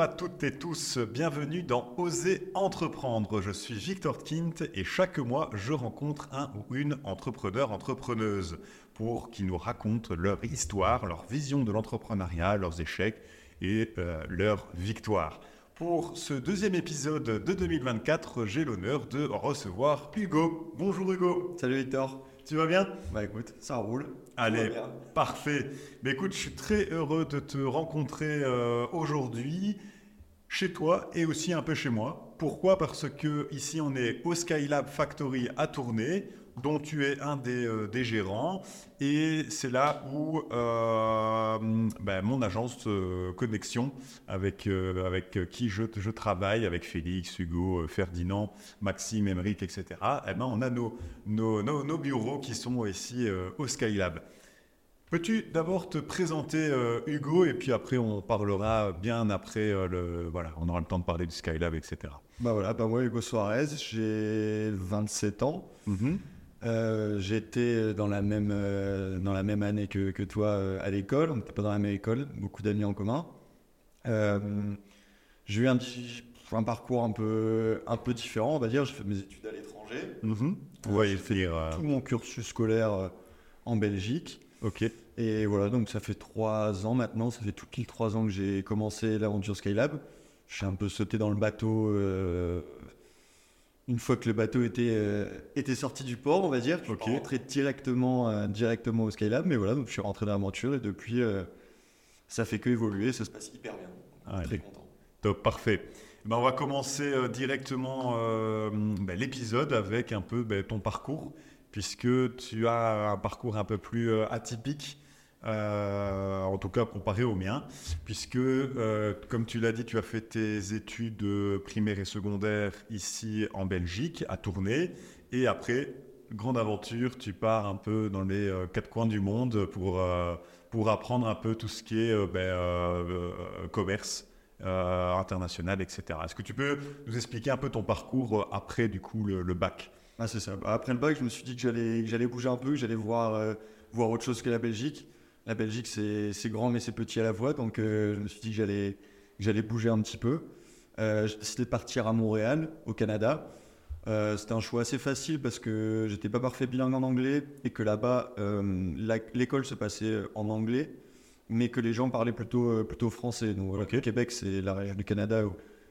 Bonjour à toutes et tous, bienvenue dans Oser entreprendre. Je suis Victor Kint et chaque mois je rencontre un ou une entrepreneur entrepreneuse pour qu'ils nous racontent leur histoire, leur vision de l'entrepreneuriat, leurs échecs et euh, leurs victoires. Pour ce deuxième épisode de 2024, j'ai l'honneur de recevoir Hugo. Bonjour Hugo. Salut Victor. Tu vas bien? Bah écoute, ça roule. Allez, parfait. Mais écoute, je suis très heureux de te rencontrer euh, aujourd'hui chez toi et aussi un peu chez moi. Pourquoi? Parce que ici on est au Skylab Factory à Tournai dont tu es un des, euh, gérants. Et c'est là où euh, ben, mon agence euh, Connexion, avec, avec qui je, travaille, avec Félix, Hugo, Ferdinand, Maxime, Emeric, etc., eh ben, on a nos, nos, nos, bureaux qui sont ici au Skylab. Peux-tu d'abord te présenter Hugo et puis après on parlera bien après le voilà on aura le temps de parler du Skylab etc. Bah voilà bah moi Hugo Suarez j'ai 27 ans. Mm-hmm. Euh, j'étais dans la même euh, dans la même année que, que toi euh, à l'école. On n'était pas dans la même école, beaucoup d'amis en commun. j'ai eu un, un, parcours un peu un peu différent, on va dire. J'ai fait mes études à l'étranger. Mm Ouais, fait tout mon cursus scolaire en Belgique. Ok. Et voilà, donc ça fait trois ans maintenant. Ça fait tout pile trois ans que j'ai commencé l'aventure Skylab. Je suis un peu sauté dans le bateau une fois que le bateau était, euh, était sorti du port, on va dire, je suis rentré directement, euh, directement au Skylab. Mais voilà, donc je suis rentré dans l'aventure et depuis, euh, ça fait que évoluer, ça se passe hyper bien. Ah, très content. Top, parfait. Ben, on va commencer directement ben, l'épisode avec un peu ben, ton parcours, puisque tu as un parcours un peu plus atypique. Euh, en tout cas comparé au mien, puisque, euh, comme tu l'as dit, tu as fait tes études primaires et secondaires ici en Belgique, à Tournai, et après, grande aventure, tu pars un peu dans les euh, quatre coins du monde pour, pour apprendre un peu tout ce qui est ben, commerce. international, etc. Est-ce que tu peux nous expliquer un peu ton parcours après du coup le, bac? Ah, C'est ça. Après le bac, je me suis dit que j'allais bouger un peu, que j'allais voir, voir autre chose que la Belgique. La Belgique, c'est grand, mais c'est petit à la fois. Donc, euh, je me suis dit que j'allais bouger un petit peu. Euh, j'ai décidé de partir à Montréal, au Canada. Euh, c'était un choix assez facile parce que j'étais pas parfait bilingue en anglais et que là-bas, l'école se passait en anglais, mais que les gens parlaient plutôt, plutôt français. Donc, voilà, Québec, c'est la région du Canada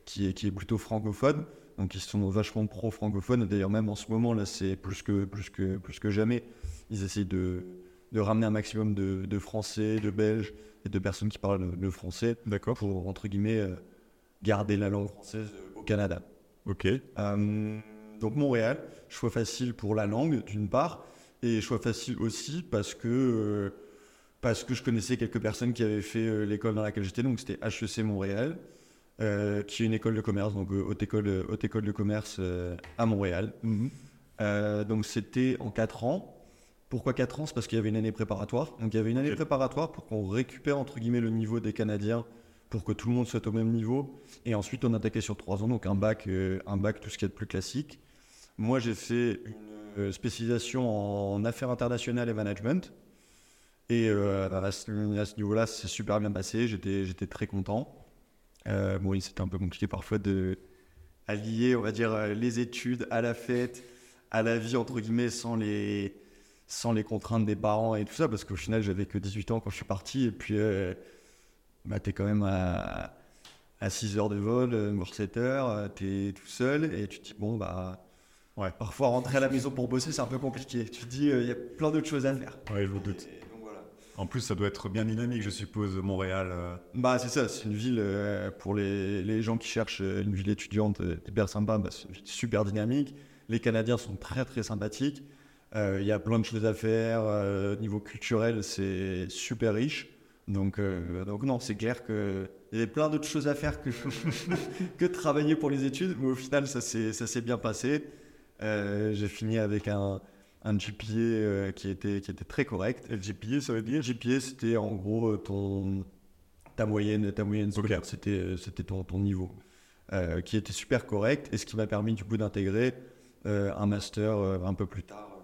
qui est, qui est plutôt francophone. Donc, ils sont vachement pro-francophones. D'ailleurs, même en ce moment, là, c'est plus que, plus, que, plus que jamais. Ils essayent de de ramener un maximum de, Français, de Belges et de personnes qui parlent le, français. D'accord. Pour, entre guillemets, euh, garder la langue française au Canada. Ok. Euh, donc Montréal, choix facile pour la langue, d'une part, et choix facile aussi parce que, euh, parce que je connaissais quelques personnes qui avaient fait l'école dans laquelle j'étais, donc c'était HEC Montréal. Qui est une école de commerce, donc haute école, haute école de commerce à Montréal. Mhm. donc c'était en 4 ans. Pourquoi 4 ans? C'est parce qu'il y avait une année préparatoire. Donc il y avait une année préparatoire pour qu'on récupère entre guillemets le niveau des Canadiens pour que tout le monde soit au même niveau. Et ensuite on attaquait sur 3 ans, donc un bac, euh, un bac tout ce qui est de plus classique. Moi j'ai fait une euh, spécialisation en affaires internationales et management. Et euh, à ce, niveau-là, c'est super bien passé. J'étais, j'étais très content. Bon, c'était un peu compliqué parfois de allier, on va dire, les études à la fête, à la vie entre guillemets, sans les sans les contraintes des parents et tout ça, parce qu'au final, j'avais que 18 ans quand je suis parti, et puis euh, bah, tu es quand même à, à 6 heures de vol, 7 euh, heures, euh, tu es tout seul, et tu te dis, bon, bah, ouais. parfois rentrer à la maison pour bosser, c'est un peu compliqué. Tu te dis, il y a plein d'autres choses à faire. Ouais, je vous doute. En plus, ça doit être bien dynamique, je suppose, Montréal. Bah, c'est ça, c'est une ville, pour les, les, gens qui cherchent une ville étudiante hyper sympa, bah, c'est super dynamique. Les Canadiens sont très, très sympathiques. Euh, il y a plein de choses à faire. Euh, niveau culturel, c'est super riche. Donc, euh, donc non, c'est clair qu'il y avait plein d'autres choses à faire que, que travailler pour les études. Mais au final, ça s'est bien passé. J'ai fini avec un, un GPA qui, était, qui était très correct. Et le GPA, ça veut dire GPA, c'était en gros ton, ta moyenne, ta moyenne scolaire. C'était ton, ton niveau. qui était super correct. Et ce qui m'a permis du coup d'intégrer un master un peu plus tard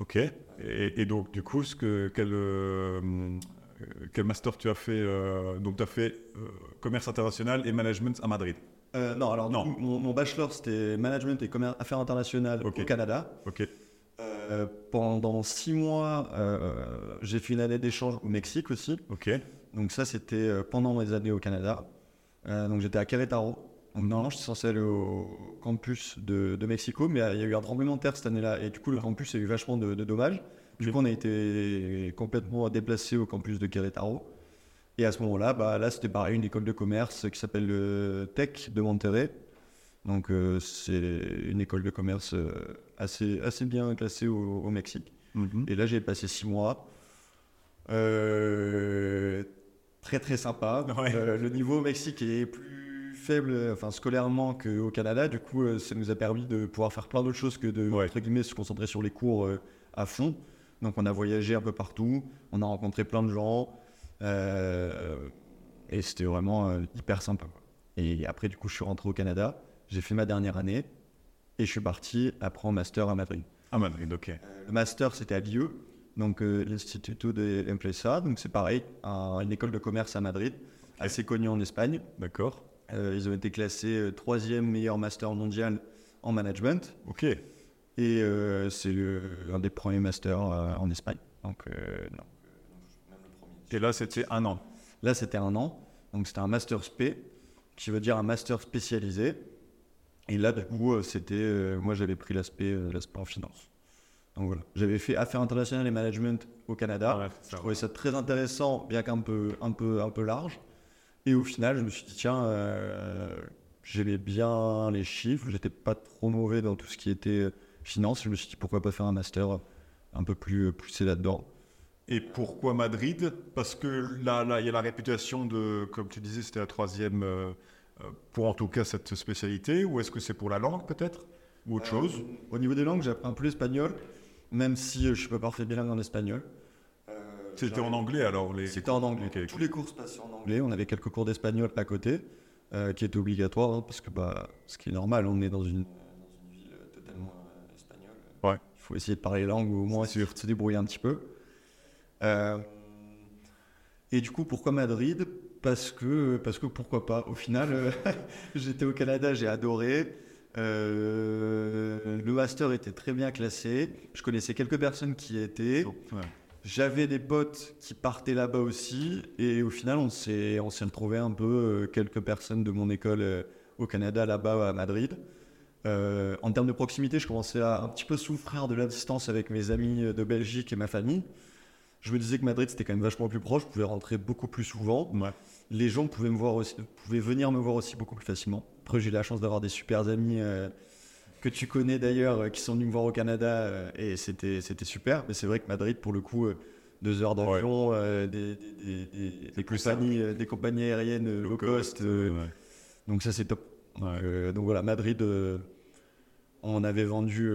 Ok. Et, donc, du coup, ce que, euh, quel master tu as fait euh, Donc, tu as fait euh, commerce international et management à Madrid? Euh, non, alors Non. mon, mon bachelor c'était management et commerce, affaires internationales au Canada. Ok. Euh, pendant six mois, euh, j'ai fait une année d'échange au Mexique aussi. Ok. Donc ça, c'était euh, pendant mes années au Canada. Euh, donc j'étais à Querétaro. Donc normalement, j'étais censé aller au campus de, de Mexico, mais il y a eu un tremblement de terre cette année-là. Et du coup, le campus a eu vachement de, de dommages. Du coup, on a été complètement déplacé au campus de Querétaro. Et à ce moment-là, bah, là, c'était pareil, une école de commerce qui s'appelle le Tech de Monterrey. Donc euh, c'est une école de commerce euh, assez, assez bien classée au, au Mexique. Mhm. Et là, j'ai passé six mois. Euh, très très sympa. Ouais. Euh, le niveau au Mexique est plus faible, enfin scolairement qu'au Canada. Du coup, euh, ça nous a permis de pouvoir faire plein d'autres choses que de Ouais. entre guillemets se concentrer sur les cours à fond. Donc, on a voyagé un peu partout. On a rencontré plein de gens. et c'était vraiment hyper sympa. Et après, du coup, je suis rentré au Canada. J'ai fait ma dernière année. Et je suis parti après en master à Madrid. À Madrid, ok. Euh, le master, c'était à l'IE, donc euh, l'Instituto de Empresa. Donc c'est pareil, un- une école de commerce à Madrid, assez connue en Espagne. D'accord. Euh, ils ont été classés troisième meilleur master mondial en management. Ok. Et euh, c'est un des premiers masters euh, en Espagne. Donc euh, non. Et là, c'était un an. Là, c'était un an. Donc c'était un master SP, qui veut dire un master spécialisé. Et là, du coup, euh, c'était. euh, moi, j'avais pris l'aspect euh, l'aspect en finance. Donc voilà. J'avais fait affaires internationales et management au Canada. Ouais, Je trouvais ça très intéressant, bien qu'un peu, un peu, un peu large. Et au final, je me suis dit, tiens, euh, j'aimais bien les chiffres, j'étais pas trop mauvais dans tout ce qui était finance. Je me suis dit, pourquoi pas faire un master un peu plus poussé là-dedans. Et pourquoi Madrid? Parce que là, là, il y a la réputation de, comme tu disais, c'était la troisième euh, pour en tout cas cette spécialité. Ou est-ce que c'est pour la langue peut-être Ou autre chose Au niveau des langues, un peu l'espagnol, même si euh, je suis pas parfait bilingue en espagnol. C'était en anglais alors les... C'était en anglais. Tous les cours se passaient en anglais. On avait quelques cours d'espagnol à côté, euh, qui étaient obligatoires, hein, parce que bah, ce qui est normal, on est dans une, dans une ville euh, totalement euh, espagnole. Ouais. Il faut essayer de parler les langues, ou au moins essayer de se débrouiller un petit peu. Euh, et du coup, pourquoi Madrid? Parce que, parce que pourquoi pas. Au final, euh, j'étais au Canada, j'ai adoré. Euh, le master était très bien classé. Je connaissais quelques personnes qui y étaient. Ouais. J'avais des potes qui partaient là-bas aussi, et au final, on s'est, on s'est retrouvé un peu euh, quelques personnes de mon école euh, au Canada, là-bas à Madrid. En termes de proximité, je commençais à un petit peu souffrir de la distance avec mes amis de Belgique et ma famille. Je me disais que Madrid c'était quand même vachement plus proche, je pouvais rentrer beaucoup plus souvent. Ouais. Les gens pouvaient me voir aussi, pouvaient venir me voir aussi beaucoup plus facilement. Après, j'ai eu la chance d'avoir des super amis euh, que tu connais d'ailleurs, euh, qui sont venus me voir au Canada, euh, et c'était c'était super. Mais c'est vrai que Madrid, pour le coup, deux heures d'avion, des, des, des, des- des plus compagnies, des compagnies aériennes low cost, Ouais. donc ça c'est top. Ouais. Donc voilà, Madrid, on avait vendu,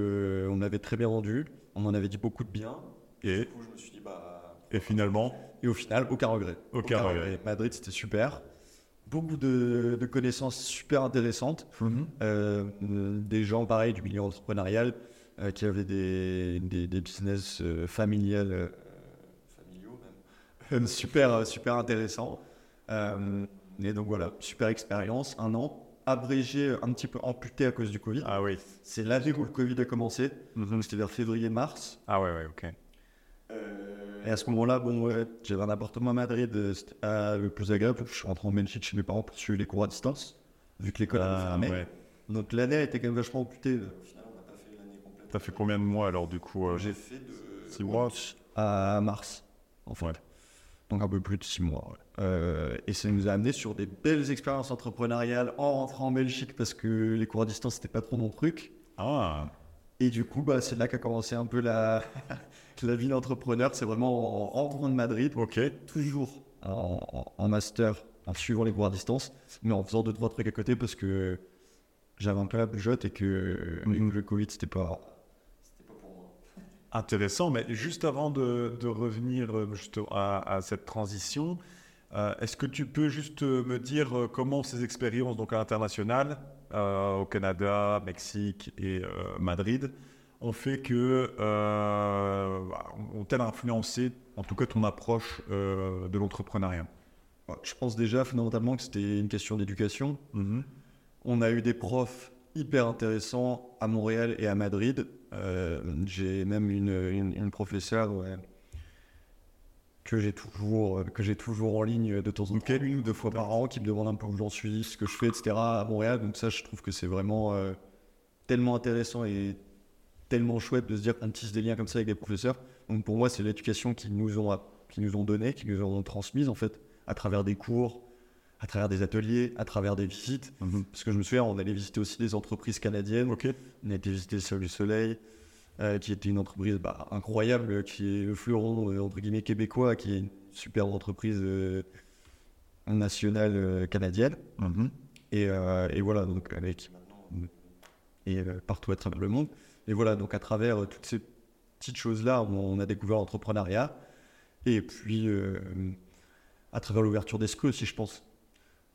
on avait très bien vendu, on en avait dit beaucoup de bien. Et, Du coup, je me suis dit bah et finalement, et au final, aucun regret. Aucun regret. Madrid, c'était super. Beaucoup de, de connaissances super intéressantes. Euh, euh, des gens, pareil, du milieu entrepreneurial, euh, qui avaient des, des, des business euh, familiales, euh, familiaux même, super, super intéressants. Et donc voilà, super expérience, un an. Abrégé, un petit peu amputé à cause du Covid. ah oui. C'est l'année où le Covid a commencé. Mhm. C'était vers février-mars. Ah ouais, ouais, ok. Et à ce moment-là, bon, ouais, j'avais un appartement à Madrid, euh, c'était ah, le plus agréable. Je suis rentré en Belgique chez mes parents pour suivre les cours à distance, vu que l'école avait Ah, fermé. ouais. Donc l'année a été quand même vachement amputée. Au final, on n'a pas fait l'année complète. T'as fait combien de mois alors du coup euh, J'ai fait de Six mois? août à mars, en fait. Ouais. Donc un peu plus de six mois. ouais. Euh, et ça nous a amené sur des belles expériences entrepreneuriales en rentrant en Belgique parce que les cours à distance, c'était pas trop mon truc. Ah, Et du coup, bah, c'est là qu'a commencé un peu la, la vie d'entrepreneur. C'est vraiment en rentrant de Madrid, ok. toujours en, master, en suivant les cours à distance, mais en faisant deux, trois trucs à côté parce que j'avais un peu la bougeotte et que, et Mhm. que le Covid, c'était pas. C'était pas pour moi. Intéressant, mais juste avant de, de revenir euh, juste à, à cette transition, euh, est-ce que tu peux juste euh, me dire comment ces expériences donc à l'international, euh, au Canada, Mexique et euh, Madrid, ont fait que euh, bah, on, ont-elles influencé, en tout cas, ton approche euh, de l'entrepreneuriat? Je pense déjà fondamentalement que c'était une question d'éducation. Mhm. On a eu des profs hyper intéressants à Montréal et à Madrid. J'ai même une, une, une professeure ouais, que j'ai toujours, que j'ai toujours en ligne de temps en temps, une ou deux fois par an, qui me demande un peu où j'en suis, ce que je fais, etc. à Montréal. Donc ça, je trouve que c'est vraiment euh, tellement intéressant et tellement chouette de se dire qu'on tisse des liens comme ça avec des professeurs. Donc pour moi, c'est l'éducation qu'ils nous ont, qui nous ont donné, qui nous ont transmise en fait, à travers des cours, à travers des ateliers, à travers des visites. Mhm. Parce que je me souviens, on allait visiter aussi des entreprises canadiennes. Ok. On été visiter le Soleil, euh, qui était une entreprise bah, incroyable, qui est le fleuron, euh, entre guillemets, québécois, qui est une superbe entreprise euh, nationale canadienne. Mhm. Et, et voilà, donc avec et partout à travers le monde. Et voilà, donc à travers toutes ces petites choses-là, on, on a découvert l'entrepreneuriat. Et puis, à travers l'ouverture d'esprit aussi, je pense.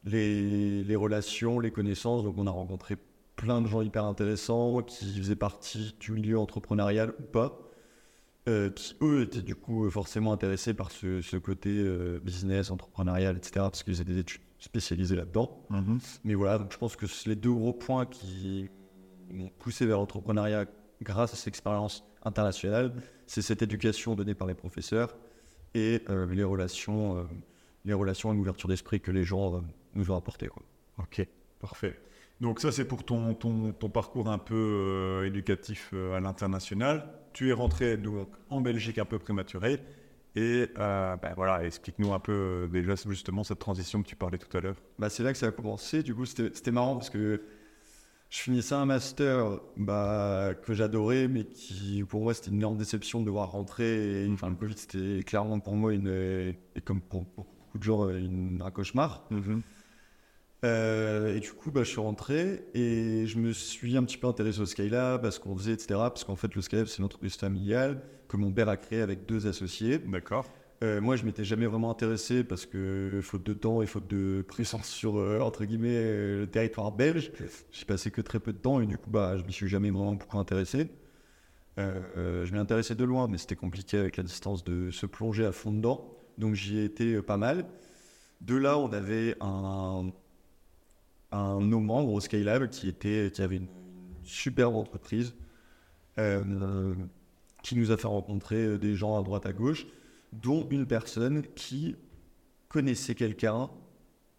Les, les relations, les connaissances. Donc, on a rencontré plein de gens hyper intéressants qui faisaient partie du milieu entrepreneurial ou pas. euh, qui eux étaient du coup euh, forcément intéressés par ce, ce côté euh, business, entrepreneurial, etc. Parce qu'ils étaient des études spécialisées là-dedans. Mhm. Mais voilà, donc je pense que les deux gros points qui m'ont poussé vers l'entrepreneuriat grâce à cette expérience internationale, c'est cette éducation donnée par les professeurs et euh, les relations, les relations et l'ouverture d'esprit que les gens nous ont apporté. Quoi. Ok, parfait. Donc ça, c'est pour ton, ton, ton parcours un peu euh, éducatif euh, à l'international. Tu es rentré donc, en Belgique un peu prématuré. Et euh, ben voilà, explique-nous un peu déjà justement cette transition que tu parlais tout à l'heure. Bah, c'est là que ça a commencé. Du coup, c'était marrant parce que je finissais un master bah, que j'adorais, mais qui pour moi c'était une énorme déception de devoir rentrer. Et, enfin, le Covid, c'était clairement pour moi, une, et comme pour, pour beaucoup de gens, une- un cauchemar. Euh, et du coup, bah, je suis rentré et je me suis un petit peu intéressé au Skylab, à ce qu'on faisait, etc. Parce qu'en fait, le Skylab, c'est une entreprise familiale que mon père a créée avec deux associés. D'accord. Euh, moi, je m'étais jamais vraiment intéressé parce que, faute de temps et faute de présence sur, euh, entre guillemets, le territoire belge, j'ai passé que très peu de temps et du coup, bah, je m'y suis jamais vraiment beaucoup intéressé. Je m'y intéressais de loin, mais c'était compliqué avec la distance de se plonger à fond dedans. Donc, j'y ai été pas mal. De là, on avait un, un de nos membres au Skylab qui, était, qui avait une, superbe entreprise euh, qui nous a fait rencontrer euh, des gens à droite à gauche dont une personne qui connaissait quelqu'un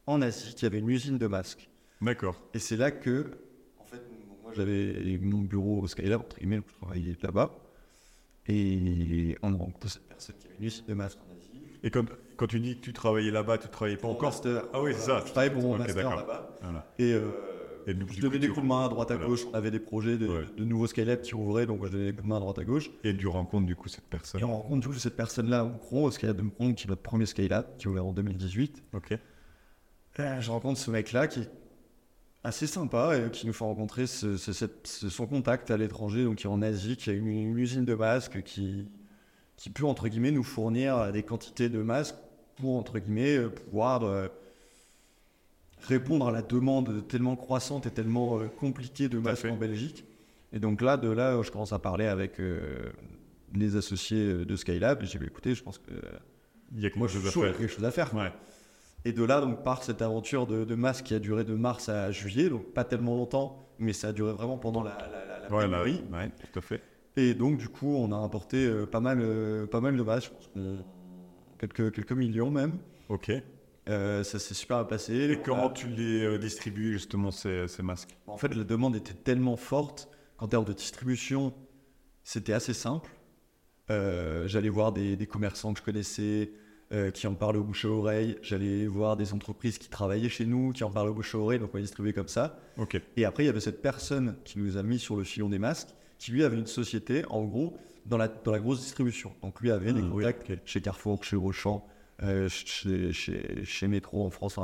en Asie qui avait une usine de masques. D'accord. Et c'est là que, en fait, moi j'avais mon bureau au Skylab, entre guillemets, je travaillais là-bas. Et on a rencontré cette personne qui avait une usine de masques en Asie. Et quand tu dis que tu travaillais là-bas, tu travaillais pas encore master. Ah oui, c'est ça. Je travaillais pour mon master là-bas. Voilà. Et, euh, Et je donnais des coups de main à droite à Voilà. gauche. On avait des projets de, Ouais. de nouveaux Skylab qui ouvraient, donc je donnais des coups de main à droite à gauche. Et tu rencontres du coup cette personne. Et on rencontre du coup cette personne-là au Moucron, au Skylab de Moucron, qui est notre premier Skylab, qui a ouvert en 2018. Ok. Euh, je rencontre ce mec-là qui est assez sympa et qui nous fait rencontrer ce- ce- cette- ce- son contact à l'étranger, donc qui est en Asie, qui a une, une usine de masques qui, qui peut, entre guillemets, nous fournir des quantités de masques pour, entre guillemets, euh, pouvoir euh, répondre à la demande tellement croissante et tellement euh, compliquée de masques en Belgique. Et donc là, de là, je commence à parler avec euh, les associés de Skylab et j'ai dit, écoutez, je pense que Il y a quelque moi, je chose à faire. quelque chose à faire. Ouais. Et de là, donc, part cette aventure de, de masque qui a duré de mars à juillet, donc pas tellement longtemps, mais ça a duré vraiment pendant la, la, la, la Ouais, là, pénurie. oui. Ouais, tout à fait. Et donc, du coup, on a importé euh, pas, mal, euh, pas mal de masques, je pense qu'on- quelques, quelques millions même. Ok. Euh, ça s'est super bien passé. Et comment tu les euh, distribues justement ces, ces masques? En fait, la demande était tellement forte qu'en termes de distribution, c'était assez simple. Euh, J'allais voir des, des commerçants que je connaissais euh, qui en parlaient au bouche à oreille. J'allais voir des entreprises qui travaillaient chez nous, qui en parlaient au bouche à oreille, donc on les distribuait comme ça. Ok. Et après, il y avait cette personne qui nous a mis sur le filon des masques, qui lui avait une société, en gros, dans la, dans la grosse distribution. Donc lui avait des Ah, contacts chez Carrefour, chez Auchan, euh, chez, chez, chez Métro en France,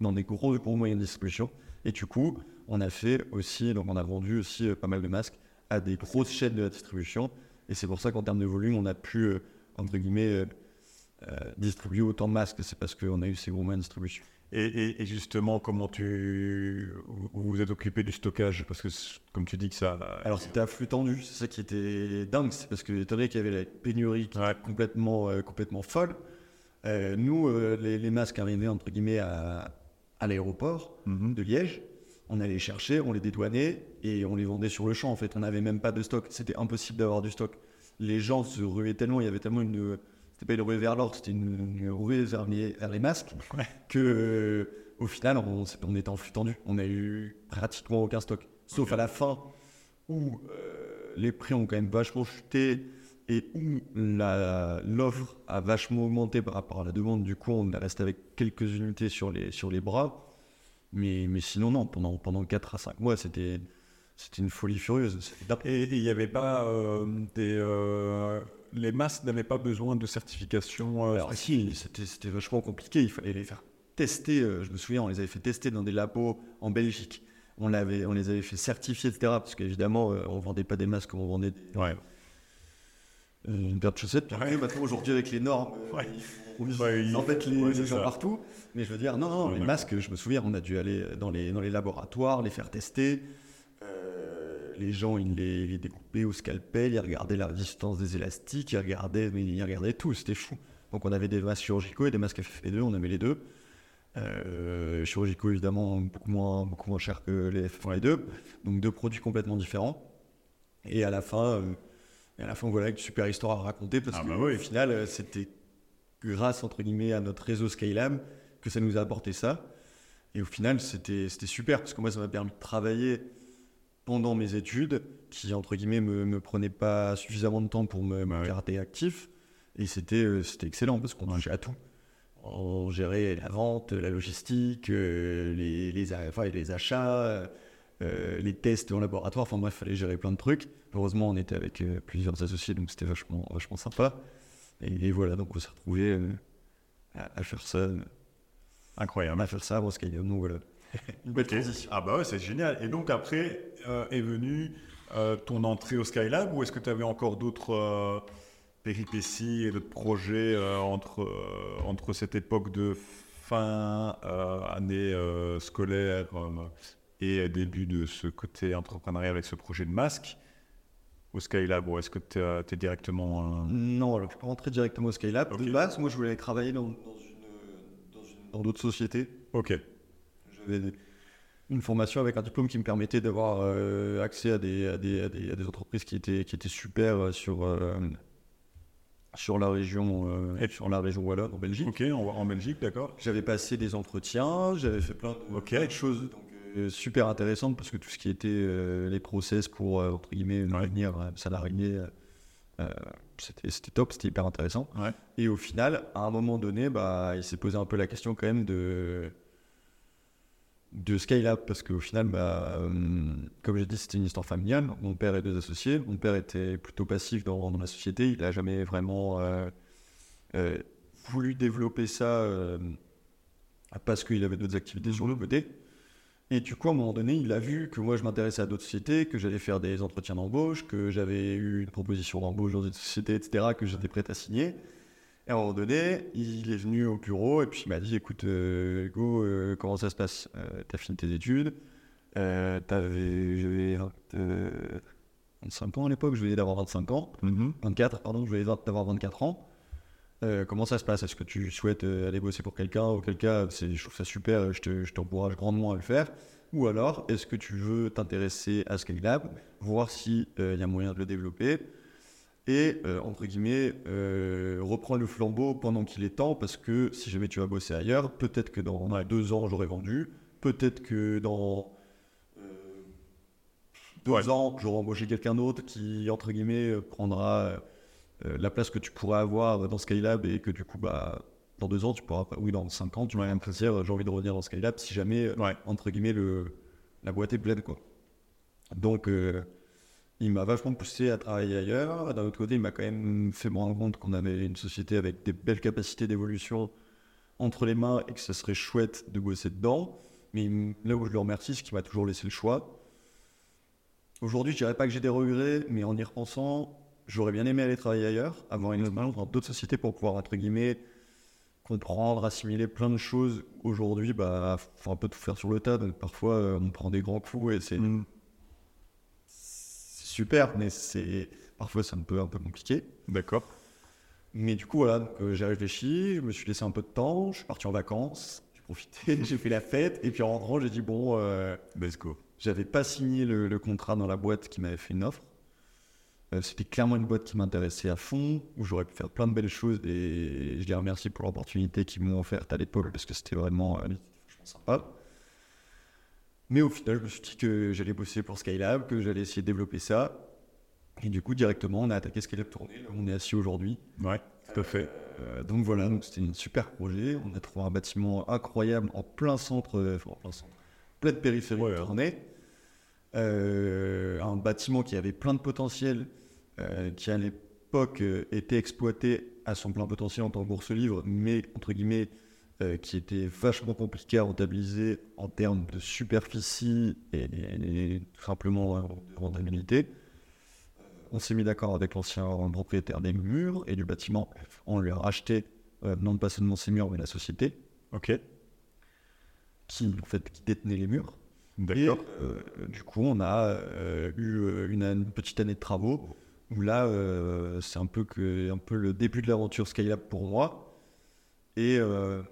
dans des gros, gros moyens de distribution. Et du coup, on a fait aussi, donc on a vendu aussi euh, pas mal de masques à des grosses chaînes de la distribution. Et c'est pour ça qu'en termes de volume, on a pu, euh, entre guillemets, distribuer autant de masques. C'est parce qu'on a eu ces gros moyens de distribution. Et, justement, comment tu vous vous êtes occupé du stockage? Parce que, comme tu dis que ça. Alors, c'était à flux tendu. C'est ça qui était dingue. C'est parce que, étant donné qu'il y avait la pénurie complètement, euh, complètement folle, euh, nous, euh, les, masques arrivaient, entre guillemets, à, à l'aéroport mhm. de Liège. On allait les chercher, on les dédouanait et on les vendait sur le champ. En fait, on n'avait même pas de stock. C'était impossible d'avoir du stock. Les gens se ruaient tellement, il y avait tellement une c'était pas une ruée vers l'or, c'était une, ruée vers les, masques, que euh, au final, on, on, était en flux tendu. On a eu pratiquement aucun stock. Sauf à la fin, où euh, les prix ont quand même vachement chuté et où l'offre a vachement augmenté par rapport à la demande. Du coup, on est resté avec quelques unités sur les, sur les bras. Mais, mais sinon, non, pendant, pendant 4 à 5 mois, c'était une folie furieuse. Et il n'y avait pas euh, des les masques n'avaient pas besoin de certification euh, Alors si, c'était vachement compliqué. Il fallait les faire tester. Euh, je me souviens, on les avait fait tester dans des labos en Belgique. On, avait, on les avait fait certifier, etc. Parce qu'évidemment, euh, on vendait pas des masques comme on vendait des, ouais. une paire de chaussettes. maintenant, aujourd'hui, avec les normes, ils, en fait les, gens partout. Mais je veux dire, non, non, les masques, je me souviens, on a dû aller dans les, dans les laboratoires, les faire tester les gens, ils les, découpaient au scalpel, ils regardaient la résistance des élastiques, ils regardaient, mais ils regardaient tout, c'était fou. Donc on avait des masques chirurgicaux et des masques FFP2, on avait les deux. Euh, chirurgicaux évidemment beaucoup moins, beaucoup moins cher que les FFP2, donc deux produits complètement différents. Et à la fin, euh, à la fin voilà une super histoire à raconter parce ah, que bah au final euh, c'était grâce entre guillemets à notre réseau Skylab que ça nous a apporté ça. Et au final c'était super parce que moi ça m'a permis de travailler pendant mes études, qui entre guillemets me, me prenaient pas suffisamment de temps pour me, bah garder actif. Et c'était euh, c'était excellent parce qu'on touchait à tout. On gérait la vente, la logistique, euh, les, les, enfin, les achats, euh, les tests en laboratoire. Enfin bref, il fallait gérer plein de trucs. Heureusement, on était avec plusieurs associés, donc c'était vachement, vachement sympa. Et, voilà, donc on s'est retrouvés à, faire ça. Incroyable. À faire ça, bon, donc voilà. Une belle transition. Ah bah ouais, c'est génial. Et donc après euh, est venue euh, ton entrée au Skylab ou est-ce que tu avais encore d'autres euh, péripéties et d'autres projets entre, entre cette époque de fin année scolaire et début de ce côté entrepreneurial avec ce projet de masque au Skylab ou est-ce que tu es, directement... Non, alors je suis pas rentré directement au Skylab. De base, moi je voulais travailler dans, dans d'autres sociétés. Ok j'avais une formation avec un diplôme qui me permettait d'avoir euh, accès à des, à, des, à, des, entreprises qui étaient, qui étaient super euh, sur, euh, sur la région et sur la région Wallonne en Belgique. Ok, en, en Belgique, d'accord. J'avais passé des entretiens, j'avais fait plein de, choses donc, super intéressantes parce que tout ce qui était les process pour entre guillemets devenir salarié, c'était top, c'était hyper intéressant. Et au final, à un moment donné, bah, il s'est posé un peu la question quand même de de Skylab parce qu'au final, bah, euh, comme j'ai dit, c'était une histoire familiale. Mon père et deux associés. Mon père était plutôt passif dans, la société. Il n'a jamais vraiment euh, euh, voulu développer ça parce qu'il avait d'autres activités sur le côté. Et du coup, à un moment donné, il a vu que moi, je m'intéressais à d'autres sociétés, que j'allais faire des entretiens d'embauche, que j'avais eu une proposition d'embauche dans une société, etc., que j'étais prêt à signer. Et à un moment donné, il est venu au bureau et puis il m'a dit écoute, euh, Hugo, euh, comment ça se passe? Euh, T'as fini tes études? T'avais. J'avais 25 ans à l'époque, je venais d'avoir 25 ans. 24, mm-hmm. pardon, je venais d'avoir 24 ans. comment ça se passe? Est-ce que tu souhaites aller bosser pour quelqu'un? Auquel cas, je trouve ça super, je t'encourage grandement à le faire. Ou alors, est-ce que tu veux t'intéresser à Scalelab, voir s'il il y a moyen de le développer et, euh, entre guillemets, euh, reprends le flambeau pendant qu'il est temps, parce que si jamais tu vas bosser ailleurs, peut-être que dans deux ans, j'aurai vendu, peut-être que dans euh, deux ans, j'aurai embauché quelqu'un d'autre qui, entre guillemets, prendra la place que tu pourrais avoir dans Skylab et que du coup, bah, dans deux ans, tu pourras, oui, dans cinq ans, tu vas me dire, j'ai envie de revenir dans Skylab si jamais, entre guillemets, le, la boîte est pleine, quoi. Donc, il m'a vachement poussé à travailler ailleurs. D'un autre côté, il m'a quand même fait me rendre compte qu'on avait une société avec des belles capacités d'évolution entre les mains et que ce serait chouette de bosser dedans. Mais là où je le remercie, c'est qu'il m'a toujours laissé le choix. Aujourd'hui, je dirais pas que j'ai des regrets, mais en y repensant, j'aurais bien aimé aller travailler ailleurs, avoir une expérience dans d'autres sociétés pour pouvoir, entre guillemets, comprendre, assimiler plein de choses. Aujourd'hui, bah, faut un peu tout faire sur le tas. Parfois, euh, on prend des grands coups et c'est Mm. Super, mais c'est parfois c'est un peu un peu compliqué. D'accord. Mais du coup, voilà, euh, j'ai réfléchi, je me suis laissé un peu de temps, je suis parti en vacances, j'ai profité, j'ai fait la fête, et puis en rentrant, j'ai dit bon, euh, Let's go. j'avais pas signé le, le contrat dans la boîte qui m'avait fait une offre. Euh, C'était clairement une boîte qui m'intéressait à fond, où j'aurais pu faire plein de belles choses, et je les remercie pour l'opportunité qu'ils m'ont offerte à l'époque, parce que c'était vraiment euh, sympa. Mais au final, je me suis dit que j'allais bosser pour Skylab, que j'allais essayer de développer ça. Et du coup, directement, on a attaqué Skylab Tournée, là où on est assis aujourd'hui. Ouais, tout à fait. Euh, donc voilà, donc c'était un super projet. On a trouvé un bâtiment incroyable en plein centre, euh, en plein centre, pleine périphérie Ouais, de hein. Tournai. Euh, un bâtiment qui avait plein de potentiel, euh, qui à l'époque euh, était exploité à son plein potentiel en tant que bourse livre, mais entre guillemets, euh, qui était vachement compliqué à rentabiliser en termes de superficie et, et- et tout simplement de rentabilité. On s'est mis d'accord avec l'ancien propriétaire des murs et du bâtiment. On lui a racheté, euh, non pas seulement ses murs, mais la société Ok. qui, en fait, qui détenait les murs. D'accord. euh, du coup, on a euh, eu une, une petite année de travaux où là, c'est un peu, que, un peu le début de l'aventure Skylab pour moi et, euh,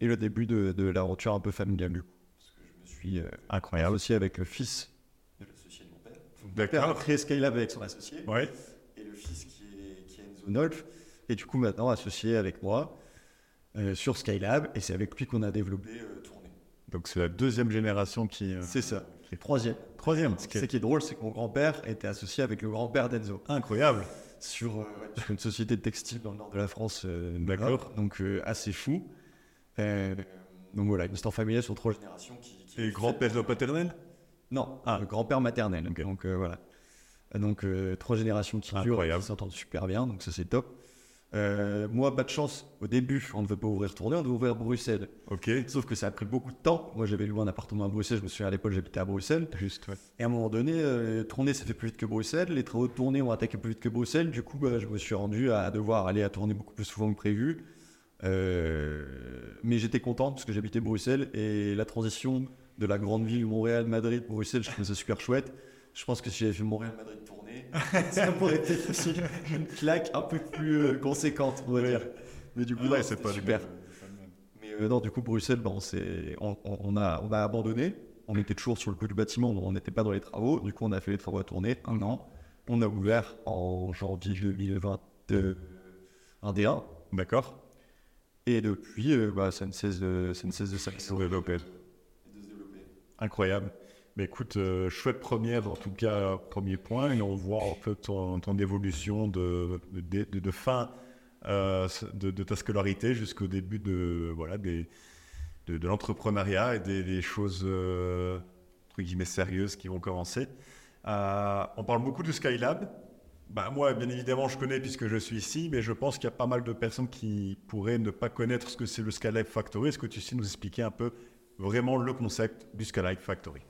et le début de, de l'aventure un peu familiale. du coup. Parce que je me suis euh, Incroyable. associé avec le fils de l'associé de mon père. D'accord. créé Skylab avec son associé Ouais. et le fils qui est, qui est Enzo Nolf, et du coup maintenant associé avec moi euh, sur Skylab, et c'est avec lui qu'on a développé euh, Tournée. Donc c'est la deuxième génération qui. euh, C'est ça. Et troisième. Troisième. Ce qui est drôle, c'est que mon grand-père était associé avec le grand-père d'Enzo Incroyable. sur, euh, une société de textile dans le nord de la France. euh, D'accord. Donc euh, assez fou. Euh, donc voilà, une histoire familiale sur trois générations qui. qui Et grand-père paternel? Non, Ah. grand-père maternel. Donc euh, voilà. Donc euh, trois générations qui durent, qui s'entendent super bien, donc ça c'est top. Euh, moi, pas de chance. Au début, on ne devait pas ouvrir Tournai, on devait ouvrir Bruxelles. Ok. Sauf que ça a pris beaucoup de temps. Moi, j'avais loué un appartement à Bruxelles. Je me souviens à l'époque, j'habitais à Bruxelles. Juste, ouais. Et à un moment donné, euh, Tournai, ça fait plus vite que Bruxelles. Les travaux de tournée ont attaqué plus vite que Bruxelles. Du coup, bah, je me suis rendu à devoir aller à tourner beaucoup plus souvent que prévu. Euh, mais j'étais content parce que j'habitais Bruxelles et la transition de la grande ville Montréal, Madrid, Bruxelles, je trouvais ça super chouette. Je pense que si j'avais fait Montréal, Madrid tournée, ça pourrait être aussi une claque un peu plus euh, conséquente, on va Ouais. dire. Mais du coup, Ouais, non, c'est pas super. Mais euh, non, du coup, Bruxelles, ben, on, on, a, on a abandonné. On était toujours sur le coup du bâtiment, on n'était pas dans les travaux. Du coup, on a fait les travaux à tourner un an. On a ouvert en janvier 2021. D'accord. Et depuis, euh, bah, ça, ne cesse de, ça ne cesse de. Sur développer. Incroyable. Mais écoute, euh, chouette première, en tout cas, premier point. Et on voit en fait ton, ton évolution de, de, de- de fin euh, de, de ta scolarité jusqu'au début de, voilà, de, de l'entrepreneuriat et des, choses euh, entre guillemets sérieuses qui vont commencer. Euh, on parle beaucoup du Skylab. Bah, moi, bien évidemment, je connais puisque je suis ici, mais je pense qu'il y a pas mal de personnes qui pourraient ne pas connaître ce que c'est le Skylab Factory. Est-ce que tu sais nous expliquer un peu vraiment le concept du Skylab Factory?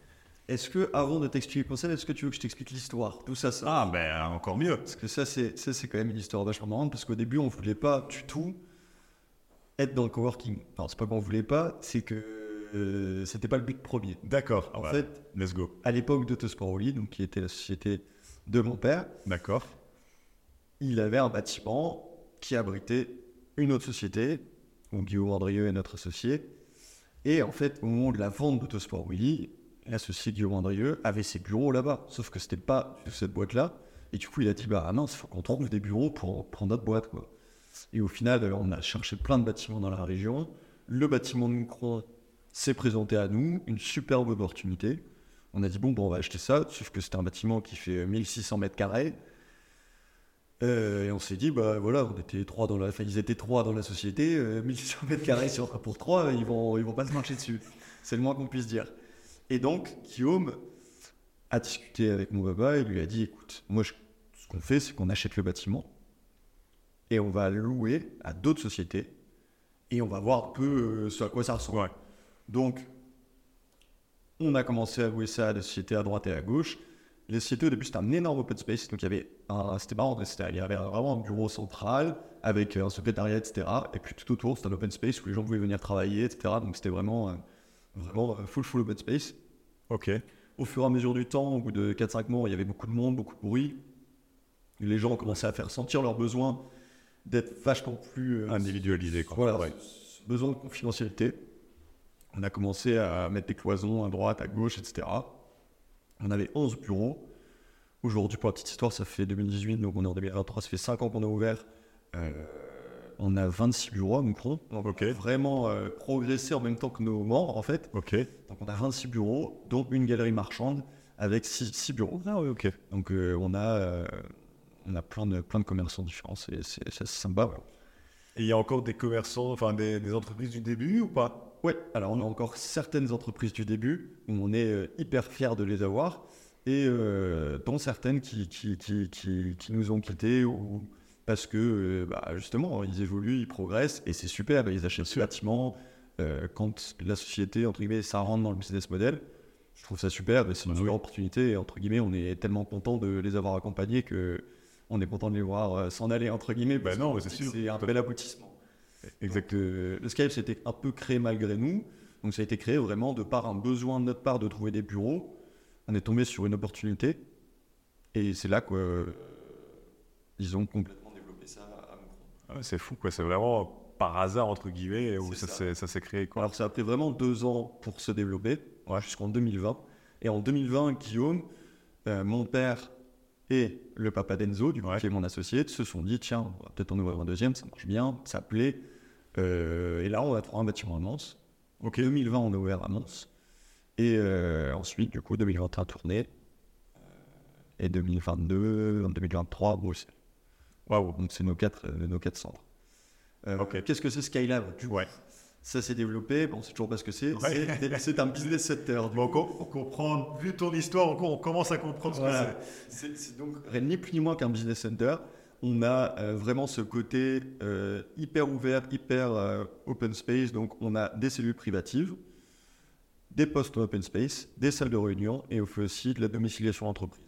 Est-ce que, avant de t'expliquer le concept, est-ce que tu veux que je t'explique l'histoire? Tout ça, ça. Ah, ben encore mieux. Parce que ça, c'est, ça, c'est quand même une histoire vachement marrante, parce qu'au début, on voulait pas du tout être dans le coworking. Enfin, c'est pas qu'on voulait pas, c'est que euh, c'était pas le but premier. D'accord. En fait, let's go. à l'époque d'Autosport Oli, donc qui était la société de mon père, D'accord. il avait un bâtiment qui abritait une autre société, où Guillaume Andrieux est notre associé. Et en fait, au moment de la vente d'Autosport Willy, l'associé Guillaume Andrieux avait ses bureaux là-bas. Sauf que c'était pas cette boîte-là. Et du coup, il a dit, bah non, il faut qu'on trouve des bureaux pour prendre notre boîte, quoi. Et au final, euh, on a cherché plein de bâtiments dans la région. Le bâtiment de Moucron s'est présenté à nous, une superbe opportunité. On a dit, bon, bon on va acheter ça, sauf que c'était un bâtiment qui fait 1600 mètres carrés. Euh, et on s'est dit, bah voilà, on était trois dans la, enfin, ils étaient trois dans la société, euh, 1600 mètres carrés sur pour trois, ils vont, ils vont pas se marcher dessus. C'est le moins qu'on puisse dire. Et donc, Guillaume a discuté avec mon papa et lui a dit, écoute, moi, je- ce qu'on fait, c'est qu'on achète le bâtiment et on va louer à d'autres sociétés et on va voir un peu euh, ce à quoi ça ressemble. Donc, on a commencé à louer ça à des sociétés à droite et à gauche. Les sociétés, au début, c'était un énorme open space. Donc, il y avait un, c'était marrant, il y avait vraiment un bureau central avec un secrétariat, etc. Et puis, tout autour, c'était un open space où les gens pouvaient venir travailler, etc. Donc, c'était vraiment, euh, vraiment euh, full, full open space. Ok. Au fur et à mesure du temps, au bout de 4-5 mois, il y avait beaucoup de monde, beaucoup de bruit. Les gens ont commencé à faire sentir leur besoin d'être vachement plus euh, Individualisé, quoi. voilà, Ouais. besoin de confidentialité. On a commencé à mettre des cloisons à droite, à gauche, etc. On avait 11 bureaux. Aujourd'hui, pour la petite histoire, ça fait 2018, donc on est en 2023, ça fait 5 ans qu'on a ouvert. Euh, on a 26 bureaux à Moucron. Donc Ok. on a vraiment euh, progressé en même temps que nos membres, en fait. Ok. Donc on a 26 bureaux, dont une galerie marchande avec 6, bureaux. Ah oui, ok. Donc euh, on, a, on a plein de, plein de commerçants différents, c'est sympa. ouais. Et il y a encore des commerçants, enfin des, des entreprises du début ou pas? Ouais, alors on a encore certaines entreprises du début où on est euh, hyper fiers de les avoir et euh, dont certaines qui, qui, qui, qui, nous ont quittés ou parce que euh, bah, justement ils évoluent, ils progressent et c'est super, ils achètent ce bâtiment. Euh, quand la société, entre guillemets, ça rentre dans le business model, je trouve ça super c'est une Bah super opportunité. Et, entre guillemets, on est tellement content de les avoir accompagnés que on est content de les voir s'en aller, entre guillemets. Bah non. C'est un bel aboutissement. Exact. Euh, le Skype, c'était un peu créé malgré nous. Donc, ça a été créé vraiment de par un besoin de notre part de trouver des bureaux. On est tombé sur une opportunité. Et c'est là qu'ils ils ont complètement développé ça à Moucron. Ah, c'est fou, quoi. C'est vraiment par hasard, entre guillemets, où ça ça. s'est- créé, quoi. Alors, ça a pris vraiment deux ans pour se développer, jusqu'en 2020. Et en 2020, Guillaume, euh, mon père et le papa d'Enzo, du coup, Ouais. qui est mon associé, se sont dit tiens, on va peut-être en ouvrir un deuxième, ça marche bien, ça plaît. Euh, et là, on a trouvé un bâtiment à Mons. Ok. 2020, on a ouvert à Mons. Et euh, ensuite, du coup, 2021, tournée. Euh, et 2022, en 2023, à Bruxelles. Waouh. Donc, c'est nos quatre, nos quatre centres. Euh, Ok. Qu'est-ce que c'est Skylab du Ouais. Ça s'est développé, bon, c'est toujours pas ce que c'est. Ouais. C'est- un business center. Bon, on, on comprend, vu ton histoire, on, on commence à comprendre ce que c'est. Donc rien ni plus ni moins qu'un business center. On a euh, vraiment ce côté euh, hyper ouvert, hyper euh, open space. Donc, on a des cellules privatives, des postes en open space, des salles de réunion et on fait aussi de la domiciliation entreprise.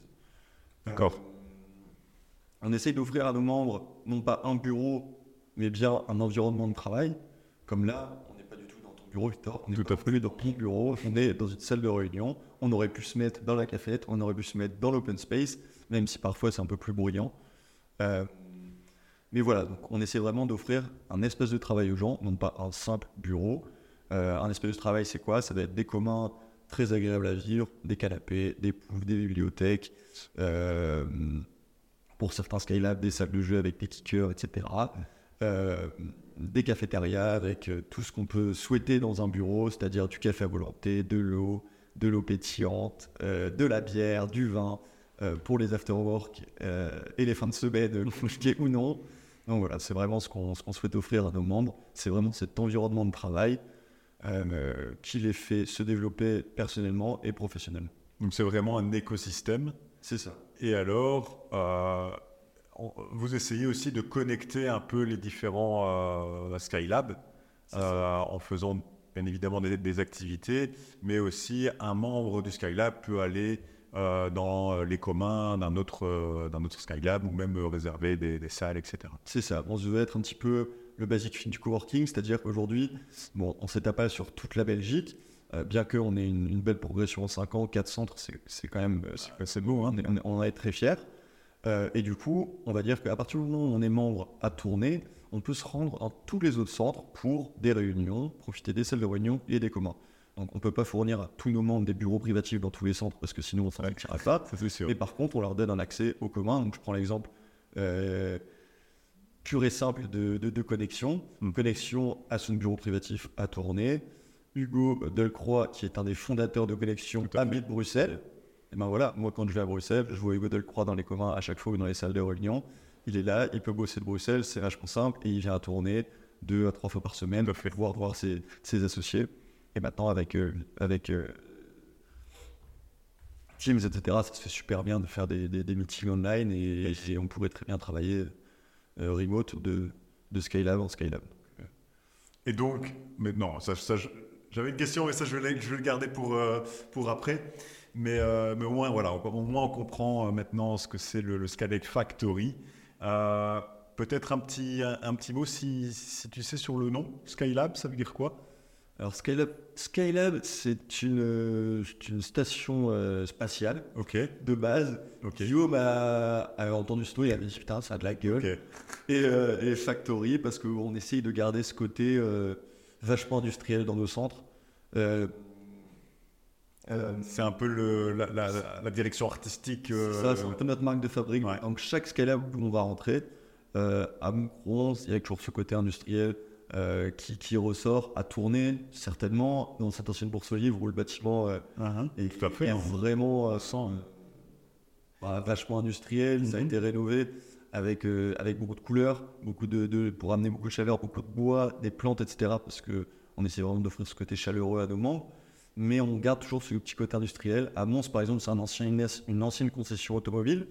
D'accord. On essaye d'offrir à nos membres non pas un bureau, mais bien un environnement de travail. Comme là, on n'est pas du tout dans ton bureau, Victor. On est Tout pas à fait. dans ton bureau. On est dans une salle de réunion. On aurait pu se mettre dans la cafette, on aurait pu se mettre dans l'open space, même si parfois c'est un peu plus bruyant. Euh, mais voilà, donc on essaie vraiment d'offrir un espace de travail aux gens, non pas un simple bureau. Euh, un espace de travail, c'est quoi? Ça va être des communs très agréables à vivre, des canapés, des des bibliothèques. euh, pour certains Skylab, des salles de jeu avec des kickers, etc. Des cafétérias avec tout ce qu'on peut souhaiter dans un bureau, c'est-à-dire du café à volonté, de l'eau, de l'eau pétillante, de la bière, du vin, euh, pour les after-work euh, et les fins de semaine, conjuguées ou non. Donc voilà, c'est vraiment ce qu'on qu'on souhaite offrir à nos membres. C'est vraiment cet environnement de travail euh, qui les fait se développer personnellement et professionnellement. Donc, c'est vraiment un écosystème. C'est ça. Et alors, euh, on- vous essayez aussi de connecter un peu les différents euh, Skylab euh, en faisant bien évidemment des, des activités, mais aussi un membre du Skylab peut aller euh, dans les communs d'un autre, euh, autre Skylab ou même euh, réserver des, salles, etc. C'est ça. On veut être un petit peu le basic fit du coworking, c'est-à-dire qu'aujourd'hui, bon, on s'étape pas sur toute la Belgique, euh, bien qu'on ait une, belle progression en 5 ans, 4 centres, c'est quand même euh, c'est- beau, hein, on, est- on en est très fiers. Euh, et du coup, on va dire qu'à partir du moment où on est membre à tourner, on peut se rendre dans tous les autres centres pour des réunions, profiter des salles de réunion et des communs. Donc on ne peut pas fournir à tous nos membres des bureaux privatifs dans tous les centres parce que sinon on s'en sortira pas. Mais par contre, on leur donne un accès au commun. Donc, je prends l'exemple euh, pur et simple de, de, de connexion. Mm. Connexion à son bureau privatif à tourner. Hugo Delcroix, qui est un des fondateurs de Connexion, habite Bruxelles. Et ben voilà, moi quand je vais à Bruxelles, je vois Hugo Delcroix dans les communs à chaque fois ou dans les salles de réunion. Il est là, il peut bosser de Bruxelles, c'est vachement simple, et il vient à tourner deux à trois fois par semaine pour pouvoir voir ses, ses associés. Et maintenant, avec, euh, avec euh, Teams, etc., ça se fait super bien de faire des, des- meetings online et, on pourrait très bien travailler euh, remote de, de Skylab en Skylab. Et donc, je- j'avais une question, mais ça, je vais, je le garder pour, euh, pour après. Mais, euh, mais au moins, voilà, au moins on comprend maintenant ce que c'est le, le Skylab Factory. Peut-être un petit, un petit mot si, si tu sais sur le nom. Skylab, ça veut dire quoi? Alors Skylab, Skylab c'est une, station euh, spatiale de base. ok. Guillaume a, a entendu ce nom, il a dit putain, ça a de la gueule. Et, euh, et Factory, parce qu'on essaye de garder ce côté euh, vachement industriel dans nos centres. C'est un peu le, la, la, la direction artistique. ça, c'est un peu notre marque de fabrique. Ouais. Donc chaque Skylab où on va rentrer, à Moucron, il y a toujours ce côté industriel euh, qui, qui ressort à tourner, certainement, dans cette ancienne bourse aux livres où le bâtiment euh, est, Tout à fait, est hein. vraiment euh, sans, euh, bah, vachement industriel. Ça a Mhm. été rénové avec, avec beaucoup de couleurs, beaucoup de, de- pour amener beaucoup de chaleur, beaucoup de bois, des plantes, etc. Parce que on essaie vraiment d'offrir ce côté chaleureux à nos membres. Mais on garde toujours ce petit côté industriel. À Mons, par exemple, c'est un ancien, une, ancienne concession automobile.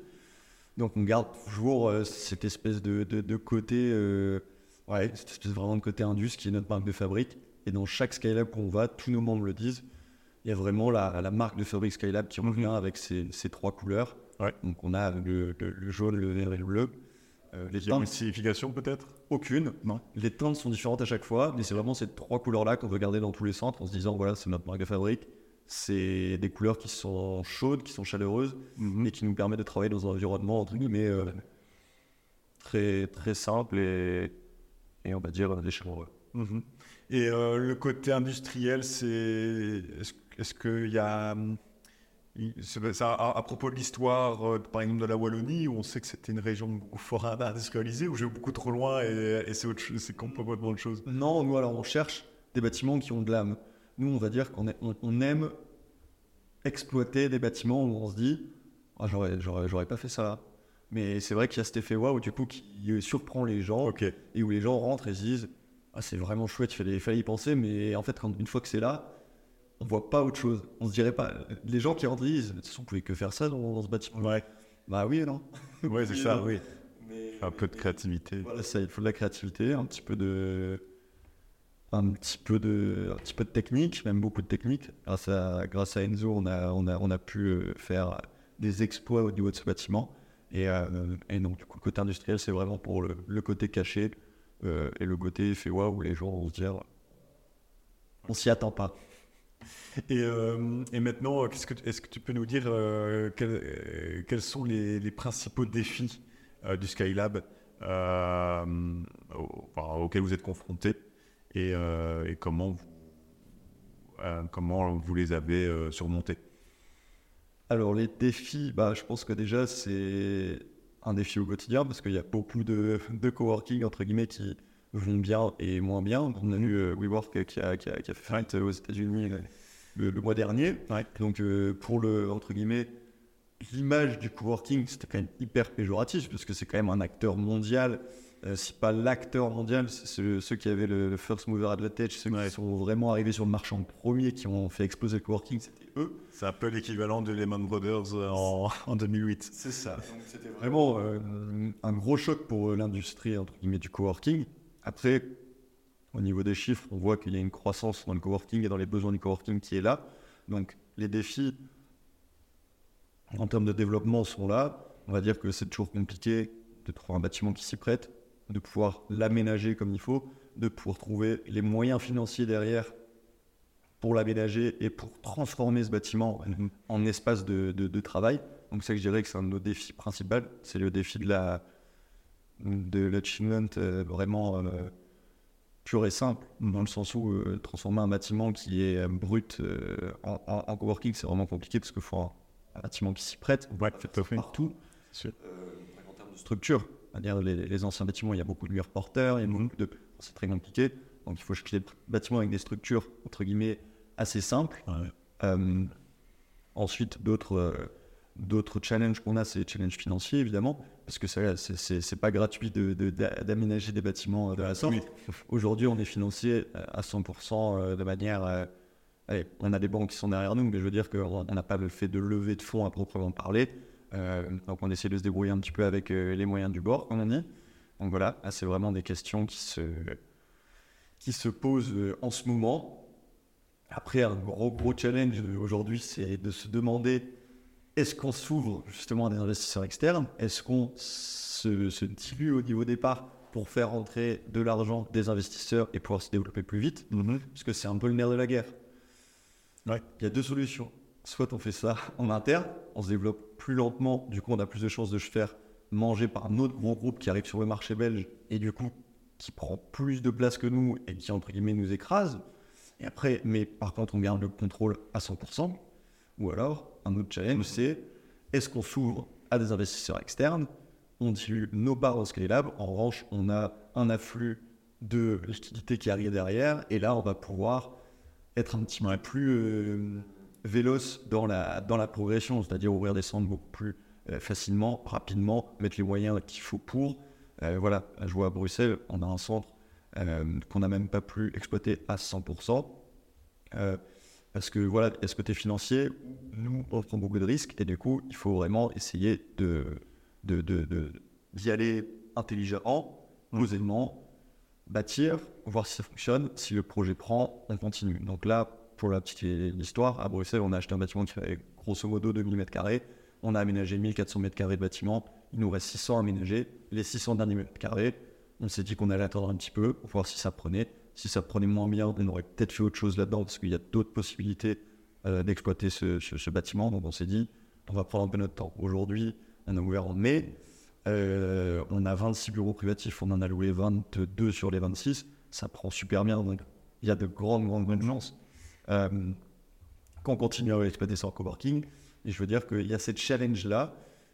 Donc on garde toujours cette espèce de, de- de côté, ouais, cette espèce vraiment de côté indus qui est notre marque de fabrique. Et dans chaque Skylab qu'on va, tous nos membres le disent, il y a vraiment la, la marque de fabrique Skylab qui revient avec ces, ces trois couleurs. Ouais. Donc on a le, le- le jaune, le vert et le bleu. Euh, les Il y a une teintes, signification peut-être? Aucune. Non. Les teintes sont différentes à chaque fois, mais c'est vraiment ces trois couleurs-là qu'on veut garder dans tous les centres en se disant voilà, c'est notre marque de fabrique. C'est des couleurs qui sont chaudes, qui sont chaleureuses et qui nous permettent de travailler dans un environnement entre guillemets euh, très très simple et, et on va dire euh, des chaleureux. Mhm. Et euh, le côté industriel, c'est. Est-ce est-ce qu'il y a. ça, à, à propos de l'histoire, euh, par exemple, de la Wallonie, où on sait que c'était une région beaucoup fort industrialisée, où j'ai beaucoup trop loin et, et c'est autre chose- c'est complètement autre chose? Non, nous alors on cherche des bâtiments qui ont de l'âme. Nous on va dire qu'on est- on, on aime exploiter des bâtiments où on se dit Ah, j'aurais, j'aurais, j'aurais pas fait ça. Mais c'est vrai qu'il y a cet effet waouh du coup qui surprend les gens et où les gens rentrent et se disent ah c'est vraiment chouette, il fallait, y penser, mais en fait quand une fois que c'est là, on voit pas autre chose. On se dirait pas. Les gens qui rentrent disent de toute façon on pouvait que faire ça dans, dans ce bâtiment. Ouais, Bah oui et non. ouais c'est ça, oui. Mais Un peu de créativité. voilà, ça, il faut de la créativité, un petit peu de, un petit peu de, un petit peu de technique, même beaucoup de technique. Grâce à, grâce à Enzo, on a, on a, on a pu euh, faire des exploits au niveau de ce bâtiment. Et, euh, et donc, du coup, le côté industriel, c'est vraiment pour le, côté caché euh, et le côté fait waouh où les gens vont se dire, on s'y attend pas. Et, euh, maintenant, qu'est-ce que, est-ce que tu peux nous dire quels, sont les, principaux défis du Skylab auxquels vous êtes confrontés et, comment, vous, les avez surmontés? Alors les défis, bah, je pense que déjà c'est un défi au quotidien parce qu'il y a beaucoup de, de coworking entre guillemets qui vont bien et moins bien. On a vu euh, WeWork qui a, qui a, qui a fait faillite aux États-Unis euh, le, le mois dernier. Donc euh, pour le entre guillemets l'image du coworking c'était quand même hyper péjoratif parce que c'est quand même un acteur mondial. Euh, si pas l'acteur mondial, c'est ceux, ceux qui avaient le, le first mover advantage, ceux Ouais. qui sont vraiment arrivés sur le marché en premier, qui ont fait exploser le coworking, c'était eux. C'est un peu l'équivalent de Lehman Brothers euh, en, en 2008. C'est ça. C'était vraiment euh, un gros choc pour l'industrie entre guillemets du coworking. Après, au niveau des chiffres, on voit qu'il y a une croissance dans le coworking et dans les besoins du coworking qui est là. Donc les défis en termes de développement sont là. On va dire que c'est toujours compliqué de trouver un bâtiment qui s'y prête, de pouvoir l'aménager comme il faut, de pouvoir trouver les moyens financiers derrière pour l'aménager et pour transformer ce bâtiment en espace de, de- de travail. Donc ça, je dirais que c'est un de nos défis principaux. C'est le défi de la de l'achievement euh, vraiment euh, pur et simple, dans le sens où euh, transformer un bâtiment qui est brut en, en- en coworking, c'est vraiment compliqué parce qu'il faut un, un bâtiment qui s'y prête. Ouais. Partout. En termes de structure, les, les anciens bâtiments, il y a beaucoup de murs porteurs, il y a beaucoup de... C'est très compliqué. Donc il faut chercher des bâtiments avec des structures, entre guillemets, assez simples. Ouais. Euh, ensuite, d'autres euh, d'autres challenges qu'on a, c'est les challenges financiers, évidemment, parce que c'est- pas gratuit de- de- d'aménager des bâtiments de la sorte. Oui. Aujourd'hui, on est financé euh, à 100% euh, de manière... allez, on a des banques qui sont derrière nous, mais je veux dire qu'on n'a pas le fait de lever de fonds à proprement parler. Euh, donc on essaie de se débrouiller un petit peu avec euh, les moyens du bord, comme on dit. Donc voilà, là, c'est vraiment des questions qui se, qui se posent euh, en ce moment. Après, un gros, gros challenge aujourd'hui, c'est de se demander est-ce qu'on s'ouvre justement à des investisseurs externes? Est-ce qu'on se, se dilue au niveau départ pour faire entrer de l'argent des investisseurs et pouvoir se développer plus vite? Parce que c'est un peu le nerf de la guerre. Ouais. Il y a deux solutions. Soit on fait ça en interne, on se développe plus lentement, du coup on a plus de chances de se faire manger par un autre gros groupe qui arrive sur le marché belge et du coup qui prend plus de place que nous et qui entre guillemets nous écrase. Et après, mais par contre on garde le contrôle à 100%. Ou alors, un autre challenge, c'est est-ce qu'on s'ouvre à des investisseurs externes? On dilue nos parts au Scalab. En revanche, on a un afflux de liquidités qui arrive derrière. Et là, on va pouvoir être un petit peu plus euh, véloce dans la, dans la progression, c'est-à-dire ouvrir des centres beaucoup plus euh, facilement, rapidement, mettre les moyens qu'il faut pour. Euh, voilà, je vois à Bruxelles, on a un centre euh, qu'on n'a même pas pu exploiter à 100%. Euh, parce que voilà, il y a ce côté financier, nous, on prend beaucoup de risques et du coup, il faut vraiment essayer de, de, de, de- d'y aller intelligemment, posément, bâtir, voir si ça fonctionne. Si le projet prend, on continue. Donc là, pour la petite histoire, à Bruxelles, on a acheté un bâtiment qui fait grosso modo 2000 m2. On a aménagé 1400 m2 de bâtiment. Il nous reste 600 à aménager. Les 600 derniers mètres carrés, on s'est dit qu'on allait attendre un petit peu pour voir si ça prenait. Si ça prenait moins bien, on aurait peut-être fait autre chose là-dedans parce qu'il y a d'autres possibilités euh, d'exploiter ce, bâtiment. Donc on s'est dit, on va prendre un peu notre temps. Aujourd'hui, on a ouvert en mai. Euh, on a 26 bureaux privatifs, on en a loué 22 sur les 26. Ça prend super bien, donc il y a de grandes, grandes, grandes chances qu'on continue à exploiter en coworking. Et je veux dire qu'il y a cette challenge-là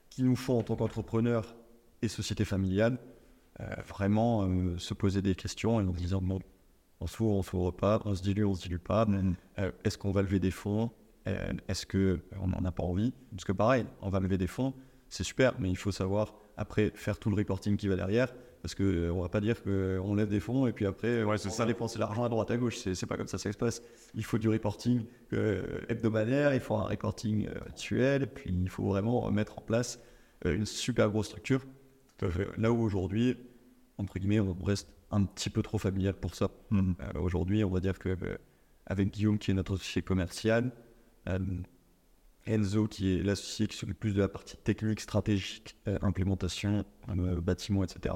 qui nous font en tant qu'entrepreneurs et société familiale euh, vraiment euh, se poser des questions et en se disant bon, on s'ouvre, on s'ouvre pas, on se dilue, on se dilue pas. Euh, Est-ce qu'on va lever des fonds? Euh, Est-ce qu'on n'en a pas envie? Parce que pareil, on va lever des fonds, c'est super, mais il faut savoir après faire tout le reporting qui va derrière. Parce qu'on ne va pas dire qu'on lève des fonds et puis après Ouais, c'est on ça. dépenser l'argent à droite à gauche. C'est c'est pas comme ça que ça se passe. Il faut du reporting euh, hebdomadaire, il faut un reporting euh, et puis il faut vraiment mettre en place euh, une super grosse structure. Là où aujourd'hui, entre guillemets, on reste un petit peu trop familial pour ça. Euh, aujourd'hui, on va dire que euh, avec Guillaume qui est notre associé commercial, euh, Enzo qui est l'associé qui s'occupe plus de la partie technique, stratégique, euh, implémentation, euh, bâtiment, etc.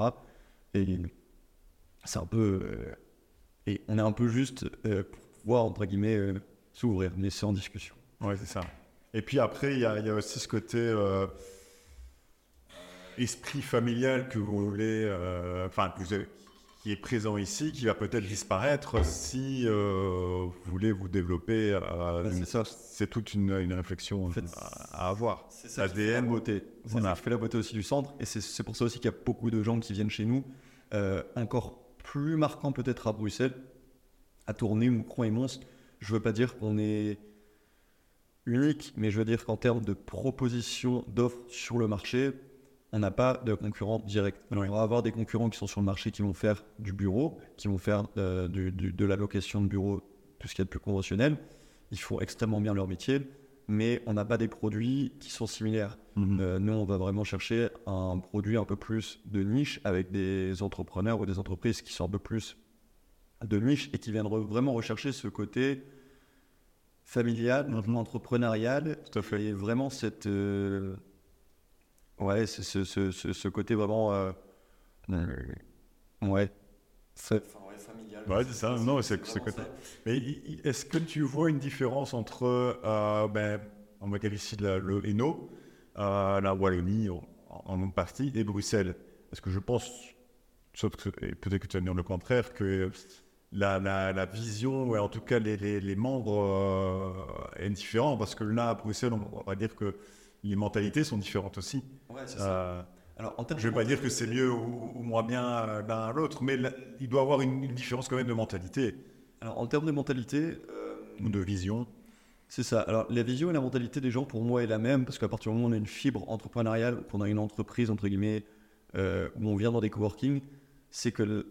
Et c'est un peu euh, et on est un peu juste euh, pour pouvoir entre guillemets euh, s'ouvrir, mais c'est en discussion. Ouais, c'est ça. Et puis après, il y, a aussi ce côté esprit familial que vous voulez, enfin, qui est présent ici, qui va peut-être disparaître si euh, vous voulez vous développer. Bah, c'est ça. c'est toute une, une réflexion En fait, à, à avoir. C'est ça fait la ADN. beauté. Ça qui fait la beauté aussi du centre. Et c'est- c'est pour ça aussi qu'il y a beaucoup de gens qui viennent chez nous. Euh, encore plus marquant peut-être à Bruxelles, à Tournai, Moucron et Mons. Je veux pas dire qu'on est unique, mais je veux dire qu'en termes de proposition d'offres sur le marché, on n'a pas de concurrents directs. On va avoir des concurrents qui sont sur le marché qui vont faire du bureau, qui vont faire euh, du- du- de la location de bureau, tout ce qui est de plus conventionnel. Ils font extrêmement bien leur métier, mais on n'a pas des produits qui sont similaires. Mhm. Euh, nous, on va vraiment chercher un produit un peu plus de niche avec des entrepreneurs ou des entreprises qui sont un peu plus de niche et qui viennent re- vraiment rechercher ce côté familial, entrepreneurial, Tout à fait. et vraiment cette euh, ouais, c'est ce, ce, ce, ce côté vraiment euh, ouais, c'est enfin, ouais, familial. Ouais, c'est ça. Non, c'est c'est vraiment côté. ça. Mais est-ce que tu vois une différence entre, euh, ben, on va dire ici la- le Hainaut, euh, la Wallonie en, en une partie, et Bruxelles? Parce que je pense, sauf que, et peut-être que tu vas me dire le contraire, que la, la, la vision, ou en tout cas les, les, les membres, euh, est différente. Parce que là, à Bruxelles, on va dire que les mentalités sont différentes aussi. Ouais, c'est ça. Euh, Alors en termes je ne vais pas dire que c'est mieux ou, ou moins bien euh, l'un à l'autre, mais là, il doit y avoir une, une différence quand même de mentalité, alors en termes de mentalité, euh, ou de vision. C'est ça. Alors, la vision et la mentalité des gens, pour moi, est la même, parce qu'à partir du moment où on a une fibre entrepreneuriale, qu'on a une entreprise, entre guillemets, euh, où on vient dans des coworking, c'est que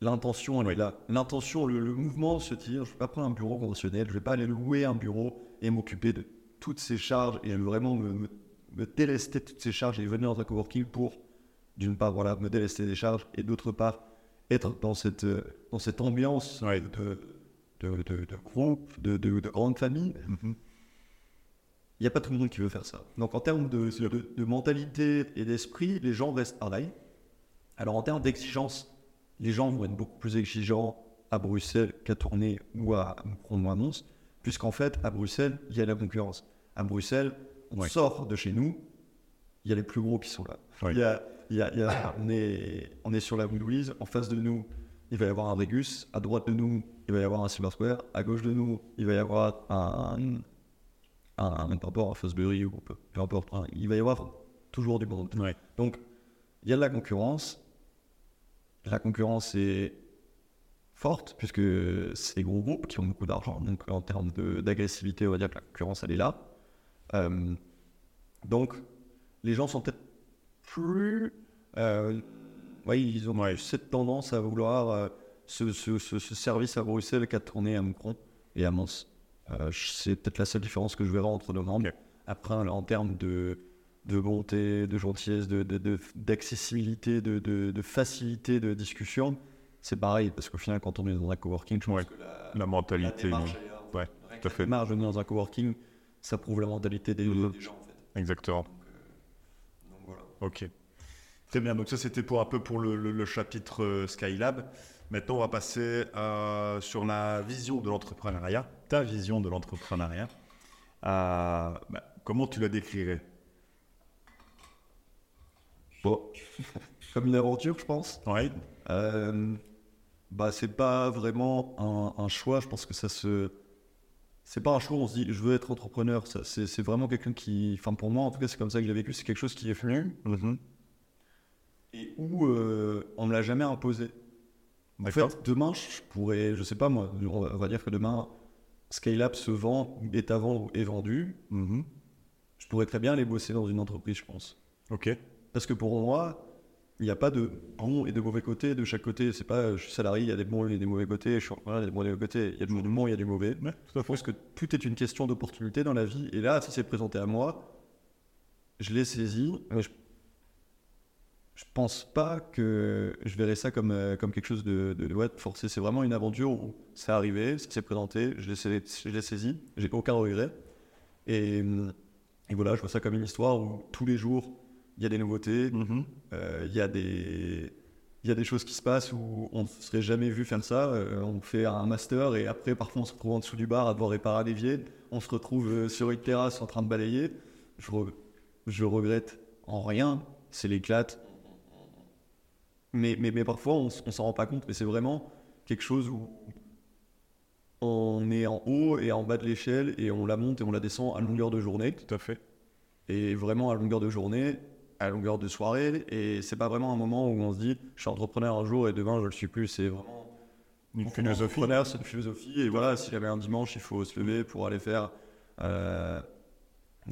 l'intention, elle est là. L'intention, le, le mouvement, se dire, je vais pas prendre un bureau conventionnel, je vais pas aller louer un bureau et m'occuper de toutes ces charges et vraiment me, me, me délester de toutes ces charges et venir dans un coworking pour, d'une part, voilà, me délester des charges et d'autre part, être dans cette, euh, dans cette ambiance Ouais. de, de, de, de groupes, de, de, de grandes familles. Mhm. Il n'y a pas tout le monde qui veut faire ça. Donc en termes de, de- de mentalité et d'esprit, les gens restent pareils. Alors en termes d'exigence, les gens vont être beaucoup plus exigeants à Bruxelles qu'à Tournai ou à ou à Mons, puisqu'en fait, à Bruxelles, il y a la concurrence. À Bruxelles, on Ouais. sort de chez nous, il y a les plus gros qui sont là. Il y a, il y a- il y a- on, est, on est sur la rue Louise, en face de nous, il va y avoir un Regus, à droite de nous, il va y avoir un Silver Square, à gauche de nous, il va y avoir un, un, un, peu importe, un Fosbury ou peu, importe, un- il va y avoir toujours du monde. Ouais. Donc, il y a de la concurrence. La concurrence est forte, puisque c'est des gros groupes qui ont beaucoup d'argent. Donc, en termes d'agressivité, on va dire que la concurrence, elle est là. Euh, donc, les gens sont peut-être plus. Euh, ouais, ils ont Ouais. cette tendance à vouloir euh, ce, ce- ce- ce service à Bruxelles qu'à tourner à Macron et à Mons. Euh, c'est peut-être la seule différence que je verrai entre nos membres. Après, en termes de, de bonté, de gentillesse, de, de- d'accessibilité, de, de- de facilité de discussion, c'est pareil. Parce qu'au final, quand on est dans un coworking, je pense Ouais. que la, La mentalité. démarche, oui. d'ailleurs, Ouais, tout à la fait. démarche de venir dans un coworking, ça prouve la mentalité des, des gens, en fait. Exactement. Donc voilà. Ok. Très bien. Donc ça, c'était pour un peu pour le, le- le chapitre euh, Skylab. Maintenant, on va passer euh, sur la vision de l'entrepreneuriat. Ta vision de l'entrepreneuriat. Euh, bah, comment tu la décrirais? Bon, comme une aventure, je pense. Ouais. Euh, bah, c'est pas vraiment un, un choix. Je pense que ça se. C'est pas un choix, on se dit je veux être entrepreneur. C'est, c'est vraiment quelqu'un qui. Enfin, pour moi, en tout cas, c'est comme ça que j'ai vécu. C'est quelque chose qui est venu et où euh, on me l'a jamais imposé. En fait, demain, je pourrais. Je sais pas moi, on va, dire que demain, Scale-Up se vend, est à vendre ou est vendu. Mhm. Je pourrais très bien aller bosser dans une entreprise, je pense. Ok. Parce que pour moi, il n'y a pas de bons et de mauvais côtés de chaque côté. C'est pas, je suis salarié, il y a des bons et des mauvais côtés. Je suis entrepreneur, il y a des bons et des mauvais côtés. Il y a du bon, il y a du mauvais. Ouais, tout à Je pense que tout est une question d'opportunité dans la vie. Et là, si c'est présenté à moi, je l'ai saisi. mais Je, je pense pas que je verrais ça comme, euh, comme quelque chose de, de, de- ouais, forcé. C'est vraiment une aventure où c'est arrivé, ça s'est présenté, je l'ai sa- je saisi, j'ai aucun regret. Et, et voilà, je vois ça comme une histoire où tous les jours, il y a des nouveautés, Mhm. euh, Il y, a des- il y a des choses qui se passent où on ne se serait jamais vu faire ça. Euh, on fait un master et après, parfois, on se retrouve en dessous du bar à devoir réparer un évier. On se retrouve euh, sur une terrasse en train de balayer. Je, re- je regrette en rien. C'est l'éclate. Mais, mais, mais parfois, on, on s'en rend pas compte. Mais c'est vraiment quelque chose où on est en haut et en bas de l'échelle et on la monte et on la descend à longueur de journée Tout à fait. et vraiment à longueur de journée, à longueur de soirée. Et c'est pas vraiment un moment où on se dit je suis entrepreneur un jour et demain je le suis plus. C'est vraiment Une philosophie. Entrepreneur, c'est une philosophie. Et voilà, si jamais un dimanche, il faut se lever pour aller faire euh,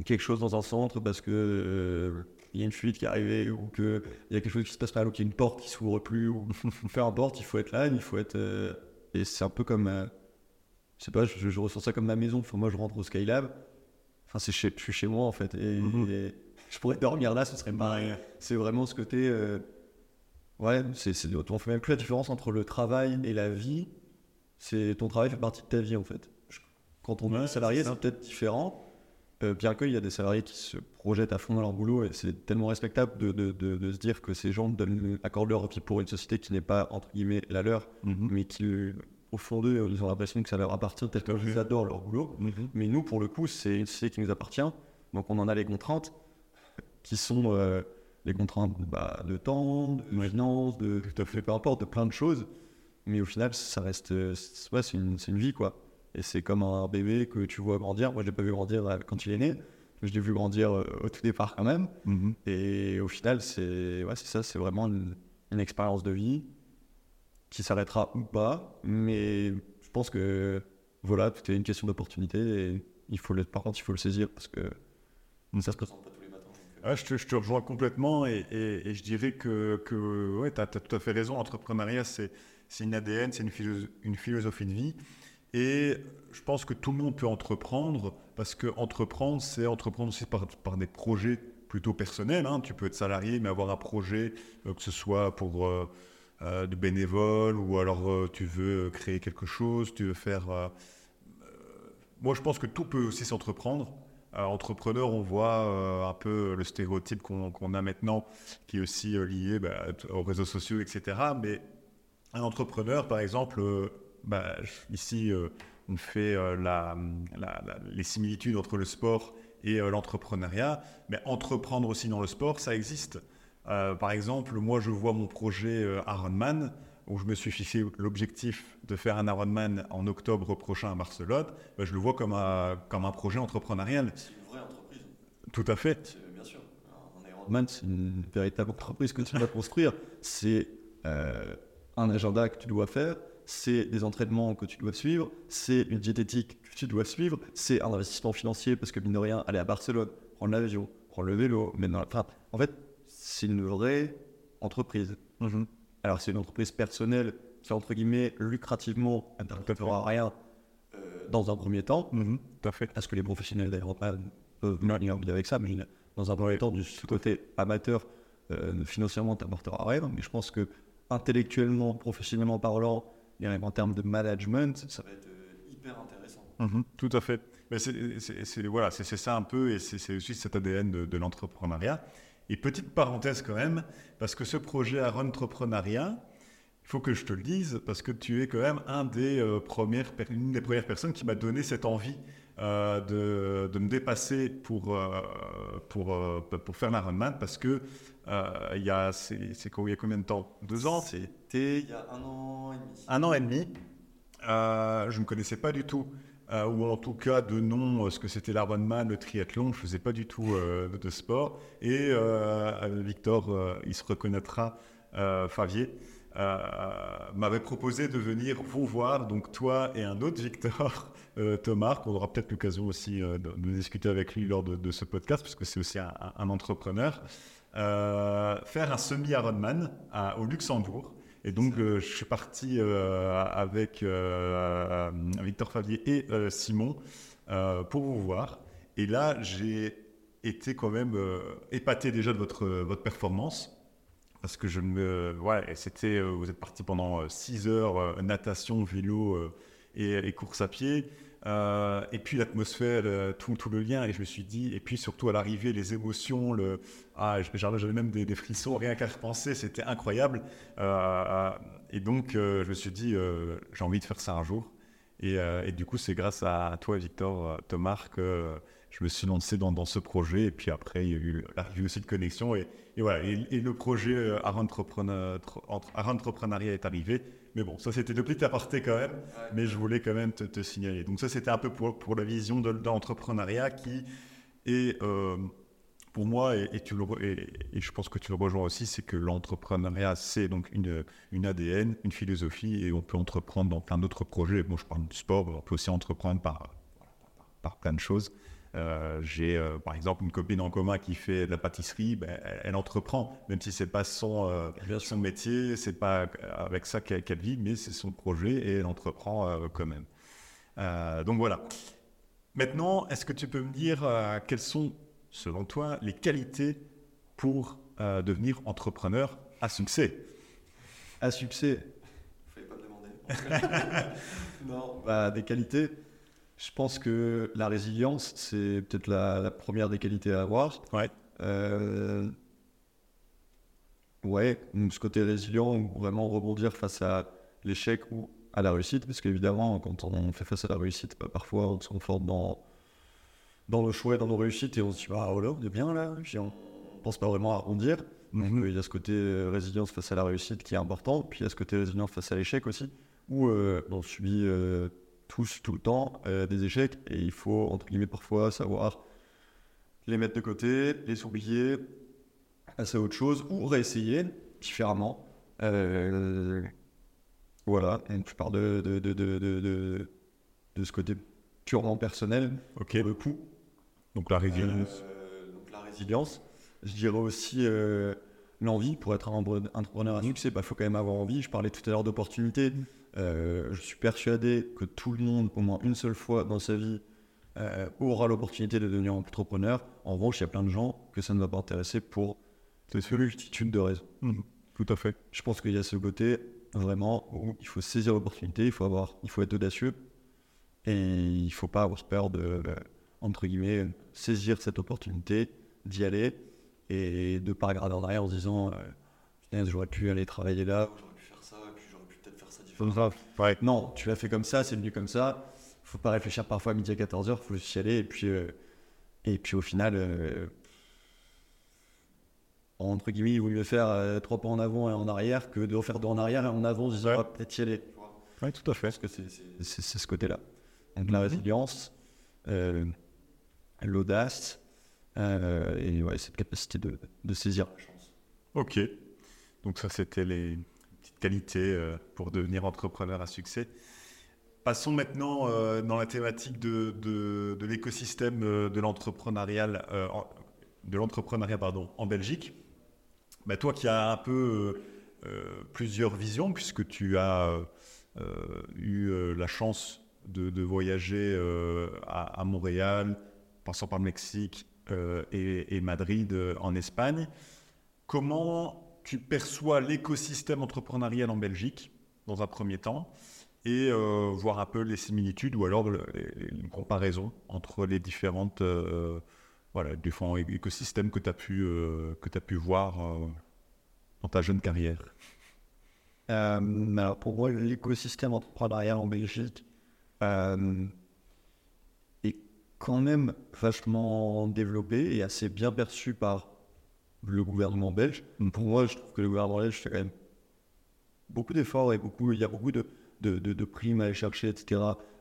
quelque chose dans un centre parce que euh, il y a une fuite qui est arrivée ou qu'il y a quelque chose qui se passe mal ou qu'il y a une porte qui s'ouvre plus ou peu importe, il faut être là, il faut être. euh, et c'est un peu comme. je sais pas, je, je ressens ça comme ma maison. Enfin, moi, je rentre au Skylab. Enfin, c'est chez, je suis chez moi en fait. Et, Mhm. et je pourrais dormir là, ce serait pareil. C'est vraiment ce côté. euh, ouais, c'est, on fait même plus la différence entre le travail et la vie. C'est ton travail fait partie de ta vie en fait. Quand on est salarié, c'est peut-être différent. euh, bien qu'il y a des salariés qui se projettent à fond dans leur boulot et c'est tellement respectable de, de, de, de se dire que ces gens donnent, accordent leur vie pour une société qui n'est pas entre guillemets la leur, Mhm. mais qui au fond d'eux ils ont l'impression que ça leur appartient fait. qu'ils adorent leur boulot. Mhm. Mais nous, pour le coup, c'est une société qui nous appartient. Donc, on en a les contraintes qui sont euh, les contraintes bah, de temps, de finances, de tout à fait, peu importe, de plein de choses. Mais au final, ça reste. euh, c'est ouais, c'est une, vie, quoi. Et c'est comme un bébé que tu vois grandir. Moi, je l'ai pas vu grandir euh, quand il est né. Je l'ai vu grandir euh, au tout départ, quand même. Mhm. Et au final, c'est ouais, c'est ça, c'est vraiment une, une expérience de vie qui s'arrêtera ou pas. Mais je pense que voilà, tout est une question d'opportunité et il faut le, par contre, il faut le saisir parce que ça se présente pas Ouais, je, te, rejoins complètement et, je dirais que, tu as, tout à fait raison. L'entrepreneuriat, c'est une ADN, c'est une, philo- une philosophie de vie. Et je pense que tout le monde peut entreprendre parce que entreprendre, c'est entreprendre aussi par, des projets plutôt personnels. hein. Tu peux être salarié, mais avoir un projet, euh, que ce soit pour, euh, euh, bénévole ou alors euh, tu veux créer quelque chose, tu veux faire... euh, moi, je pense que tout peut aussi s'entreprendre. Euh, entrepreneur, on voit euh, un peu le stéréotype qu'on a maintenant, qui est aussi euh, lié bah, aux réseaux sociaux, etc. Mais un entrepreneur, par exemple, euh, bah, ici, euh, on fait euh, les similitudes entre le sport et euh, l'entrepreneuriat. Mais entreprendre aussi dans le sport, ça existe. Euh, par exemple, moi, je vois mon projet euh, Ironman, où je me suis fixé l'objectif de faire un Ironman en octobre prochain à Barcelone. Bah, je le vois comme un, comme un projet entrepreneurial. C'est une vraie entreprise. Tout à fait. Bien sûr. Un Ironman, c'est une véritable entreprise que tu dois construire. C'est euh, un agenda que tu dois faire, c'est des entraînements que tu dois suivre, c'est une diététique que tu dois suivre, c'est un investissement financier parce que, mine de rien, aller à Barcelone, prendre l'avion, prendre le vélo, mettre dans la trappe. En fait, c'est une vraie entreprise. Alors, c'est une entreprise personnelle qui, entre guillemets, lucrativement, fera rien euh, dans un premier temps. Tout à fait. Parce que les professionnels d'Aéroplan peuvent venir avec ça, mais dans un premier temps, du côté amateur, euh, financièrement, tu n'apporteras rien. Mais je pense que intellectuellement, professionnellement parlant, et en termes de management, ça va être euh, hyper intéressant. Mhm, Tout à fait. Mais c'est voilà, c'est ça un peu, et c'est c'est aussi cet ADN de, de l'entrepreneuriat. Et petite parenthèse quand même, parce que ce projet à Entrepreneuriat, il faut que je te le dise, parce que tu es quand même un des, euh, premières, une des premières personnes qui m'a donné cette envie euh, de, de me dépasser pour, euh, pour, pour faire l'Ironman, parce que il y a, c'est c'est quoi, il y a combien de temps? Deux ans? C'était il y a un an et demi. un an et demi. Je ne connaissais pas du tout, euh, ou en tout cas de nom, euh, ce que c'était l'Ironman, le triathlon. Je faisais pas du tout euh, de, sport. Et euh, Victor, il se reconnaîtra, Favier, m'avait proposé de venir vous voir, donc toi et un autre Victor, Thomas, qu'on aura peut-être l'occasion aussi de, discuter avec lui lors de, ce podcast, parce que c'est aussi un, un- entrepreneur, faire un semi-Ironman au Luxembourg. Et donc, euh, je suis parti euh, avec euh, Victor Favier et Simon pour vous voir. Et là, j'ai été quand même épaté déjà de votre, votre performance. Parce que je me. Ouais, c'était. vous êtes parti pendant 6 heures, natation, vélo et, et course à pied. Euh, et puis l'atmosphère, euh, tout, le lien. Et je me suis dit, et puis surtout à l'arrivée, les émotions, ah, j'avais même des, frissons, rien qu'à repenser, c'était incroyable. Euh, et donc, je me suis dit, j'ai envie de faire ça un jour. Et, du coup, c'est grâce à toi, Victor, Thomas, que je me suis lancé dans, ce projet. Et puis après, il y a eu l'arrivée aussi de connexion. Et, voilà, et, et le projet Art Entrepreneuriat est arrivé. Mais bon, ça c'était de petit aparté quand même, mais je voulais quand même te, te signaler. Donc ça c'était un peu pour, pour la vision de, de l'entrepreneuriat qui est, euh, pour moi, et, et tu le, et, et je pense que tu le rejoins aussi, c'est que l'entrepreneuriat c'est donc une, une ADN, une philosophie, et on peut entreprendre dans plein d'autres projets. Moi je parle du sport, on peut aussi entreprendre par, par plein de choses. Euh, J'ai euh, par exemple une copine en commun qui fait de la pâtisserie, ben, elle, elle entreprend, même si c'est pas son, euh, son métier, c'est pas avec ça qu'elle vit, mais c'est son projet et elle entreprend euh, quand même. Euh, donc voilà. Maintenant, est-ce que tu peux me dire euh, quelles sont, selon toi, les qualités pour euh, devenir entrepreneur à succès? À succès. Fallait pas me demander. non, bah, des qualités. Je pense que la résilience, c'est peut-être la, la première des qualités à avoir. Ouais. Euh, Ouais, donc ce côté résilient, vraiment rebondir face à l'échec ou à la réussite, parce qu'évidemment, quand on fait face à la réussite, bah, parfois on se conforte dans, dans nos choix et dans nos réussites et on se dit, ah, oh là, on est bien là, puis on pense pas vraiment à rebondir. Donc Mhm. euh, il y a ce côté euh, résilience face à la réussite qui est important, puis il y a ce côté résilience face à l'échec aussi, où euh, on subit euh, tous, tout le temps, euh, des échecs, et il faut, entre guillemets, parfois savoir les mettre de côté, les oublier, passer à autre chose, ou réessayer différemment. Euh, voilà, je parle de, de, de, de, de, ce côté purement personnel, Ok. pour le coup. Donc la résilience. Euh, donc la résilience. Je dirais aussi l'envie. Pour être un entrepreneur à succès, il faut quand même avoir envie. Je parlais tout à l'heure d'opportunités. Euh, je suis persuadé que tout le monde, au moins une seule fois dans sa vie, euh, aura l'opportunité de devenir entrepreneur. En revanche, il y a plein de gens que ça ne va pas intéresser pour une multitude de raisons. Mhm. Tout à fait. Je pense qu'il y a ce côté vraiment où il faut saisir l'opportunité, il faut avoir, il faut être audacieux et il faut pas avoir peur de, entre guillemets, saisir cette opportunité, d'y aller et de pas regarder en arrière en se disant, euh, j'aurais pu aller travailler là, j'aurais pu faire ça, et puis j'aurais faire. Ouais. Non, tu l'as fait comme ça, c'est venu comme ça. Faut pas réfléchir parfois à midi à 14h, faut juste y aller. Et puis, euh, et puis au final, euh, entre guillemets, il vaut mieux faire euh, trois pas en avant et en arrière que de refaire deux en arrière et en avant disant, Ouais. Peut-être y aller. Ouais, tout à fait. Parce que c'est- ce côté-là. Donc la résilience, euh, l'audace et ouais, cette capacité de, de saisir la chance. Ok. Donc ça, c'était les euh, pour devenir entrepreneur à succès. Passons maintenant euh, dans la thématique de, de- l'écosystème euh, de l'entrepreneuriat, en- Belgique. Bah, toi qui as un peu plusieurs visions, puisque tu as eu la chance de, voyager à, Montréal, passant par le Mexique et, Madrid en Espagne. Comment tu perçois l'écosystème entrepreneurial en Belgique, dans un premier temps, et euh, voir un peu les similitudes ou alors une comparaison entre les différentes, euh, voilà, différents écosystèmes que tu as, pu, euh, as pu voir dans ta jeune carrière. Alors pour moi, l'écosystème entrepreneurial en Belgique est quand même vachement développé et assez bien perçu par le gouvernement belge. Pour moi, je trouve que le gouvernement belge fait quand même beaucoup d'efforts et beaucoup, il y a beaucoup de, de, de- de primes à aller chercher, etc.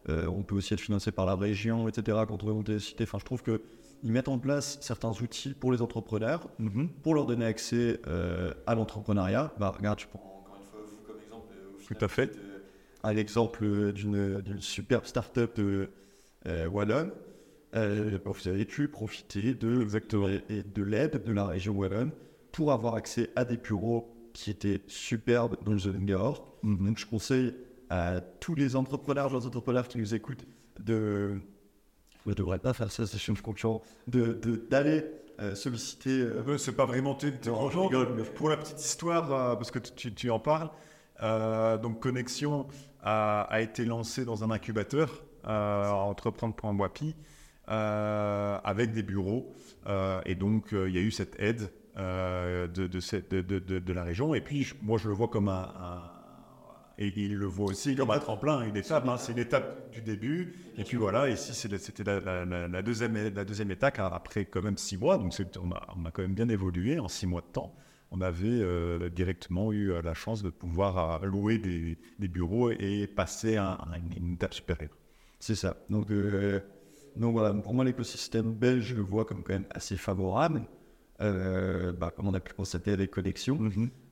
Euh, on peut aussi être financé par la région, etc. quand on veut monter des cités. Enfin, je trouve qu'ils mettent en place certains outils pour les entrepreneurs pour leur donner accès euh, à l'entrepreneuriat. Bah, regarde, tu prends encore une fois vous comme exemple. euh, final, Tout à fait. vous êtes, euh, Un exemple d'une superbe start-up de Wallonne. Euh, vous avez pu profiter de, et de l'aide de la région Wallonne pour avoir accès à des bureaux qui étaient superbes dans le zone Gahor. Donc je conseille à tous les entrepreneurs, les entrepreneurs qui nous écoutent de je ne devrais pas faire ça, c'est le concurrent, de, de- d'aller euh, solliciter euh, C'est pas vraiment tes, Pour la petite histoire, euh, parce que tu, tu- en parles, euh, donc Connexion a, a été lancé dans un incubateur, euh, entreprendre.wapi, avec des bureaux. euh, et donc, euh, il y a eu cette aide euh, de, de, cette- de, de- la région. Et puis, moi, je le vois comme un. et il le voit aussi comme un tremplin, une étape. hein, c'est une étape du début. Et puis voilà, ici, c'était la, deuxième, la deuxième étape après quand même six mois. Donc on a, on a quand même bien évolué en six mois de temps. On avait euh, directement eu euh, la chance de pouvoir euh, louer des, bureaux et passer à, une, étape supérieure. C'est ça. Donc, euh, donc voilà, pour moi, l'écosystème belge, je le vois comme quand même assez favorable, euh, bah, comme on a pu constater avec Connexion.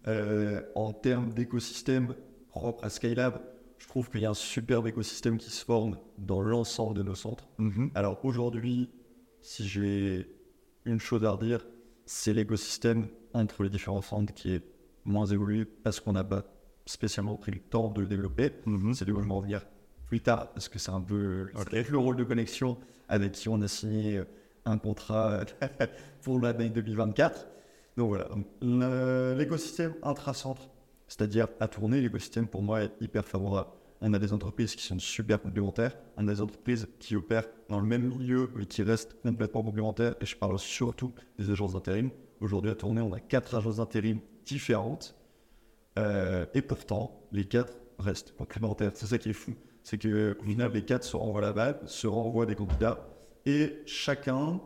Euh, en termes d'écosystème propre à Skylab, je trouve qu'il y a un superbe écosystème qui se forme dans l'ensemble de nos centres. Alors aujourd'hui, si j'ai une chose à redire, c'est l'écosystème entre les différents centres qui est moins évolué parce qu'on n'a pas spécialement pris le temps de le développer. C'est de où je vais en revenir plus tard parce que c'est un peu le rôle de connexion avec qui on a signé euh, un contrat euh, pour l'année 2024. Donc voilà, l'écosystème intra-centre, c'est-à-dire à tourner, l'écosystème pour moi est hyper favorable. On a des entreprises qui sont super complémentaires, on a des entreprises qui opèrent dans le même milieu mais qui restent complètement complémentaires et je parle surtout des agences d'intérim. Aujourd'hui à tourner, on a quatre agences d'intérim différentes euh, et pourtant les quatre restent complémentaires. C'est ça qui est fou, c'est que au final les quatre se renvoient la balle, se renvoient des candidats et chacun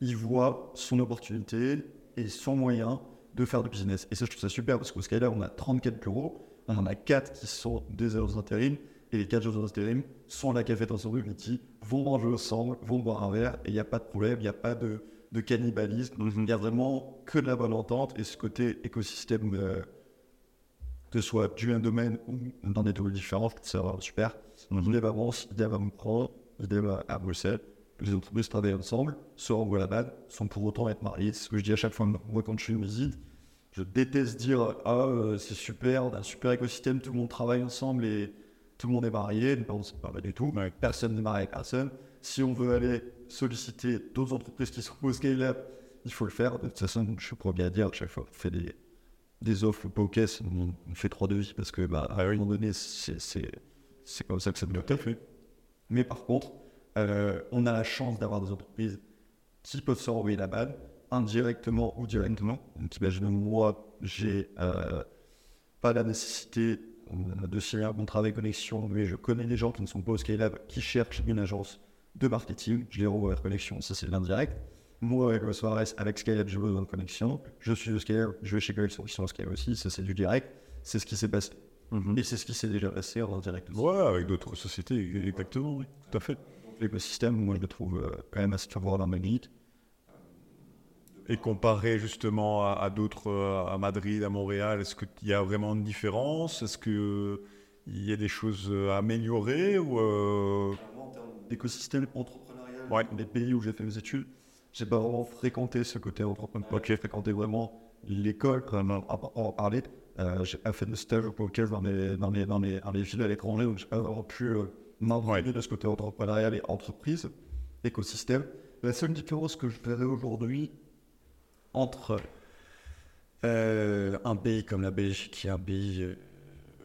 il voit son opportunité et son moyen de faire du business. Et ça, je trouve ça super parce qu'au Skylab, on a 34 bureaux, on en a 4 qui sont des agences d'intérim, et les 4 agences d'intérim sont à la cafétéria de Unity, vont manger ensemble, vont boire un verre, et il n'y a pas de problème, il n'y a pas de, de cannibalisme, il y a vraiment que de la bonne entente, et ce côté écosystème, euh, que ce soit du même domaine ou dans des domaines différents, ça vraiment super. À Mons, idem à Montpellier, idem à- à Bruxelles les entreprises travaillent ensemble, se renvoient la balle, sans pour autant être mariés. C'est ce que je dis à chaque fois. Moi, quand je une visite, je déteste dire Ah, euh, c'est super, on a un super écosystème, tout le monde travaille ensemble et tout le monde est marié. Non, c'est pas vrai du tout. Personne n'est marié avec personne. Si on veut aller solliciter d'autres entreprises qui sont au scale-up, il faut le faire. De toute façon, je suis premier à dire, à chaque fois qu'on fait des, des offres ok, on fait trois devis parce que bah, Ah à un moment donné, c'est comme ça que ça doit être fait. Mais par contre, euh, on a la chance d'avoir des entreprises qui peuvent se renvoyer la balle, indirectement ou directement. Donc, imaginons, moi, j'ai euh, pas la nécessité de signer un contrat avec Connexion, mais je connais des gens qui ne sont pas au Skylab qui cherchent une agence de marketing. Je les renvoie vers Connexion, ça c'est l'indirect. Moi, avec le Suarez, avec Skylab, j'ai besoin de connexion. Je suis au Skylab, je vais chez Connexion, qui sont aussi, ça c'est du direct. C'est ce qui s'est passé. Et c'est ce qui s'est déjà passé en direct aussi. Ouais, avec d'autres sociétés, exactement, oui, tout à fait. L'écosystème, moi je le trouve euh, quand même assez favorable à Magnitte. Et comparé justement à, à d'autres, euh, à Madrid, à Montréal, est-ce qu'il y a vraiment une différence? Est-ce qu'il y a des choses à améliorer ou euh, En termes d'écosystème entrepreneurial, Ouais. des pays où j'ai fait mes études, j'ai pas vraiment fréquenté ce côté entrepreneurial. Ok. J'ai fréquenté vraiment l'école, comme on en en parler. Euh, j'ai pas fait de stage au poker dans les, dans les, dans les, dans les villes à l'étranger, donc j'ai pas vraiment pu euh, m'imprégner de ce côté entrepreneurial et entreprise, écosystème. La seule différence que je verrais aujourd'hui entre euh, un pays comme la Belgique, qui est un pays euh,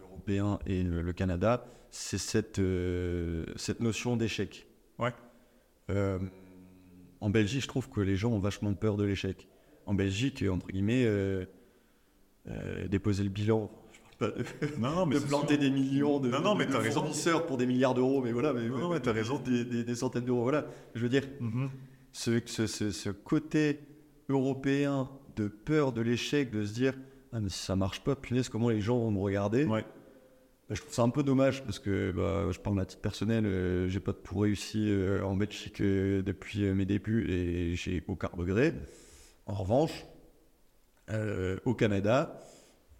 européen, et le, le Canada, c'est cette, euh, cette notion d'échec. Ouais. Euh, en Belgique, je trouve que les gens ont vachement peur de l'échec. En Belgique, entre guillemets, euh, euh, déposer le bilan. Je parle pas de, Non, non, mais de planter sûr. des millions de, Non, non, mais de t'as raison. fournisseurs pour des milliards d'euros, mais voilà, mais, Non, non, mais t'as raison. Des, des- des centaines d'euros, voilà. Je veux dire, Mhm. ce, ce, ce- ce côté européen de peur de l'échec, de se dire ah mais si ça marche pas, punaise comment les gens vont me regarder. Ouais. Bah, je trouve ça un peu dommage parce que bah, je parle à titre personnel, euh, j'ai pas tout réussi euh, en Belgique euh, depuis euh, mes débuts et j'ai aucun regret. En revanche, au Canada,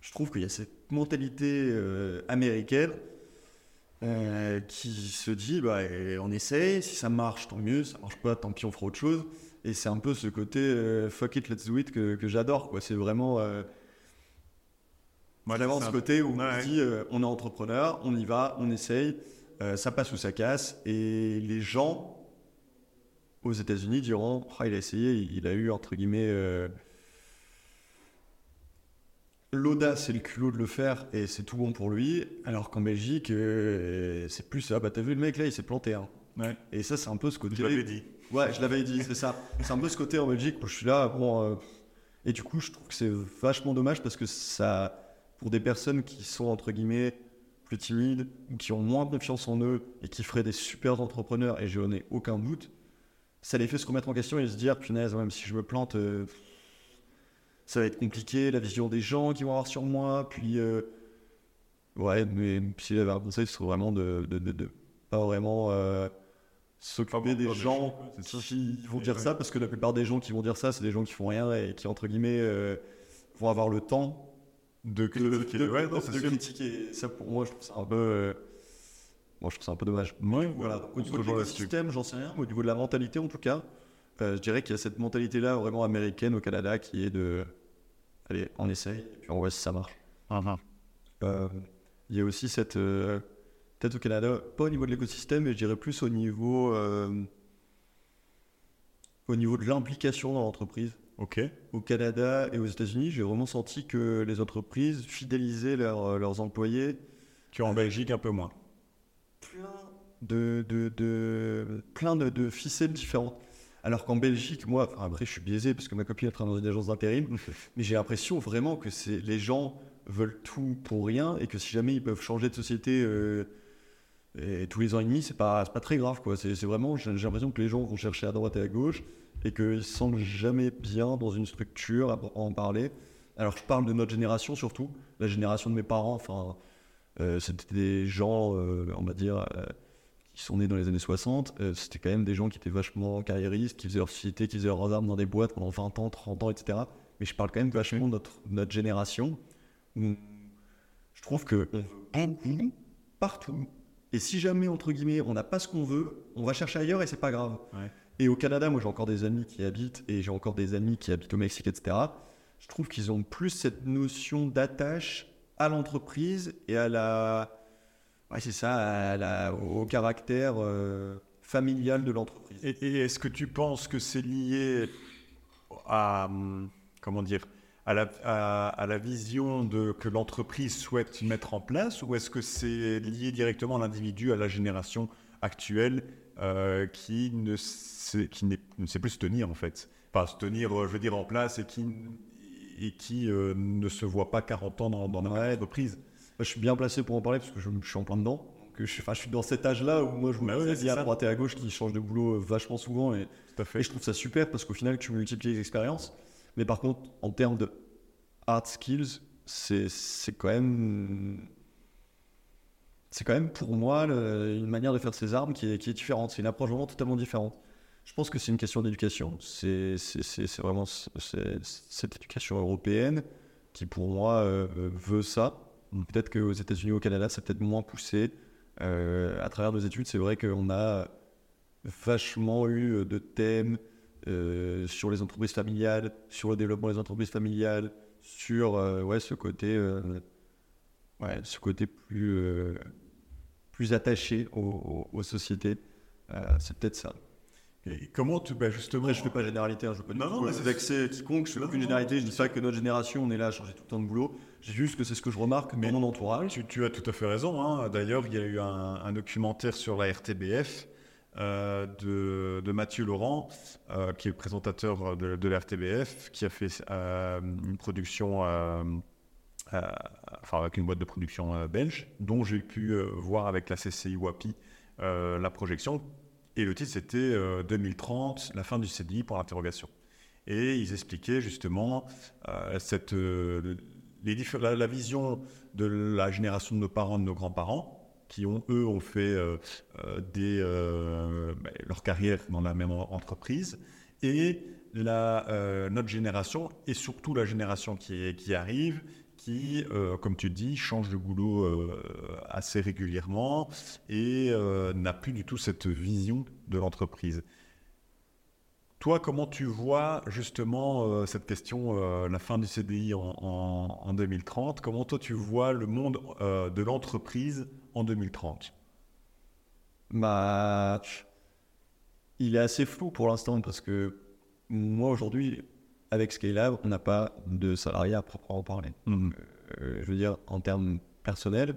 je trouve qu'il y a cette mentalité américaine qui se dit bah, eh, on essaye, si ça marche, tant mieux, ça marche pas, tant pis, on fera autre chose. Et c'est un peu ce côté fuck it, let's do it que, que j'adore. C'est vraiment, vraiment c'est ce côté où on se dit euh, on est entrepreneur, on y va, on essaye, euh, ça passe ou ça casse. Et les gens aux États-Unis diront Ah, il a essayé, il a eu entre guillemets. euh, L'audace et le culot de le faire et c'est tout bon pour lui, alors qu'en Belgique, c'est plus ah bah t'as vu le mec là, il s'est planté. hein. Ouais. Et ça, c'est un peu ce côté. Je l'avais dit. Ouais, je l'avais dit, c'est ça. C'est un peu ce côté en Belgique où je suis là, bon. et du coup, je trouve que c'est vachement dommage parce que ça, pour des personnes qui sont entre guillemets plus timides ou qui ont moins confiance en eux et qui feraient des super entrepreneurs, et je n'en ai aucun doute, ça les fait se remettre en question et se dire, punaise, même si je me plante, euh, ça va être compliqué, la vision des gens qui vont avoir sur moi, puis. euh, ouais, mais s'il y avait un conseil, ce serait vraiment de, de, de- de pas vraiment. euh, s'occuper des gens qui vont dire ouais. ça parce que la plupart des gens qui vont dire ça c'est des gens qui font rien et qui entre guillemets vont avoir le temps De critiquer. de- Ouais, de- non, c'est de sûr. critiquer ça pour moi je trouve ça un peu euh, moi je trouve ça un peu dommage Ouais, voilà au niveau là-dessus. l'écosystème j'en sais rien mais au niveau de la mentalité en tout cas euh, je dirais qu'il y a cette mentalité là vraiment américaine au Canada qui est de allez on essaye et puis on voit si ça marche euh, il y a aussi cette. euh, Peut-être au Canada, pas au niveau de l'écosystème, mais je dirais plus au niveau. euh, au niveau de l'implication dans l'entreprise. Ok. Au Canada et aux États-Unis, j'ai vraiment senti que les entreprises fidélisaient leurs- leurs employés Tu en Belgique un peu moins. plein de, de, de- plein de, de ficelles différentes. Alors qu'en Belgique, moi, enfin, après je suis biaisé parce que ma copine travaille dans une agence d'intérim, mais j'ai l'impression vraiment que c'est les gens veulent tout pour rien et que si jamais ils peuvent changer de société euh, et tous les ans et demi, c'est pas, pas très grave quoi. C'est vraiment, j'ai l'impression que les gens vont chercher à droite et à gauche et qu'ils se sentent jamais bien dans une structure à en parler. Alors je parle de notre génération surtout, la génération de mes parents, enfin, euh, c'était des gens, euh, on va dire, euh, qui sont nés dans les années 60. euh, c'était quand même des gens qui étaient vachement carriéristes, qui faisaient leur société, qui faisaient leurs armes dans des boîtes pendant 20 ans, 30 ans, etc. Mais je parle quand même vachement de notre, notre génération où je trouve que beaucoup, partout. Et si jamais, entre guillemets, on n'a pas ce qu'on veut, on va chercher ailleurs et c'est pas grave. Ouais. Et au Canada, moi j'ai encore des amis qui habitent et j'ai encore des amis qui habitent au Mexique, etc. Je trouve qu'ils ont plus cette notion d'attache à l'entreprise et à la. Ouais, c'est ça, au caractère euh, familial de l'entreprise. Et, est-ce que tu penses que c'est lié à, hum, comment dire, à la, vision que l'entreprise souhaite mettre en place ou est-ce que c'est lié directement à l'individu, à la génération actuelle euh, qui, ne sait, qui ne sait plus se tenir en fait Enfin, se tenir, je veux dire, en place et qui, et qui euh, ne se voit pas 40 ans dans, dans la entreprise. je suis bien placé pour en parler parce que je, suis en plein dedans. Que je, je suis dans cet âge-là où moi je me bah dis à droite et à gauche qui changent de boulot euh, vachement souvent et, et je trouve ça super parce qu'au final tu multiplies les expériences. Mais par contre, en termes de hard skills, c'est quand même. C'est quand même pour moi une manière de faire ses armes qui est, différente. C'est une approche vraiment totalement différente. Je pense que c'est une question d'éducation. C'est vraiment cette éducation européenne qui, pour moi, euh, veut ça. Peut-être qu'aux États-Unis, au Canada, c'est peut-être moins poussé. Euh, à travers nos études, c'est vrai qu'on a vachement eu de thèmes euh, sur les entreprises familiales, sur le développement des entreprises familiales, sur euh, ouais, ce côté, euh, ouais, ce côté plus, plus attaché aux, sociétés. c'est peut-être ça. Et comment tu. Bah justement. Après, je ne fais pas généralité, hein, je peux non, non, c'est d'accès quiconque, je ne fais aucune généralité. Je dis pas que notre génération, on est là à changer tout le temps de boulot. C'est juste que c'est ce que je remarque mais dans mon entourage. Tu, tu, as tout à fait raison. Hein. D'ailleurs, il y a eu un, un, documentaire sur la RTBF euh, de, Mathieu Laurent, euh, qui est le présentateur de, de l'RTBF, qui a fait euh, une production, enfin avec une boîte de production belge, dont j'ai pu voir avec la CCI WAPI la projection. Et le titre c'était 2030, la fin du CDI pour l'interrogation. Et ils expliquaient justement cette, les la, la vision de la génération de nos parents, de nos grands-parents, qui ont, eux, ont fait euh, euh, des, euh, bah, leur carrière dans la même entreprise. Et la, notre génération, et surtout la génération qui arrive, qui, comme tu dis, change de boulot assez régulièrement et n'a plus du tout cette vision de l'entreprise. Toi, comment tu vois justement cette question, la fin du CDI en, en, en, 2030 Comment toi tu vois le monde de l'entreprise en 2030 bah, Il est assez flou pour l'instant parce que moi aujourd'hui, avec Scalab, on n'a pas de salarié à proprement parler. Mmh. Euh, je veux dire, en termes personnels,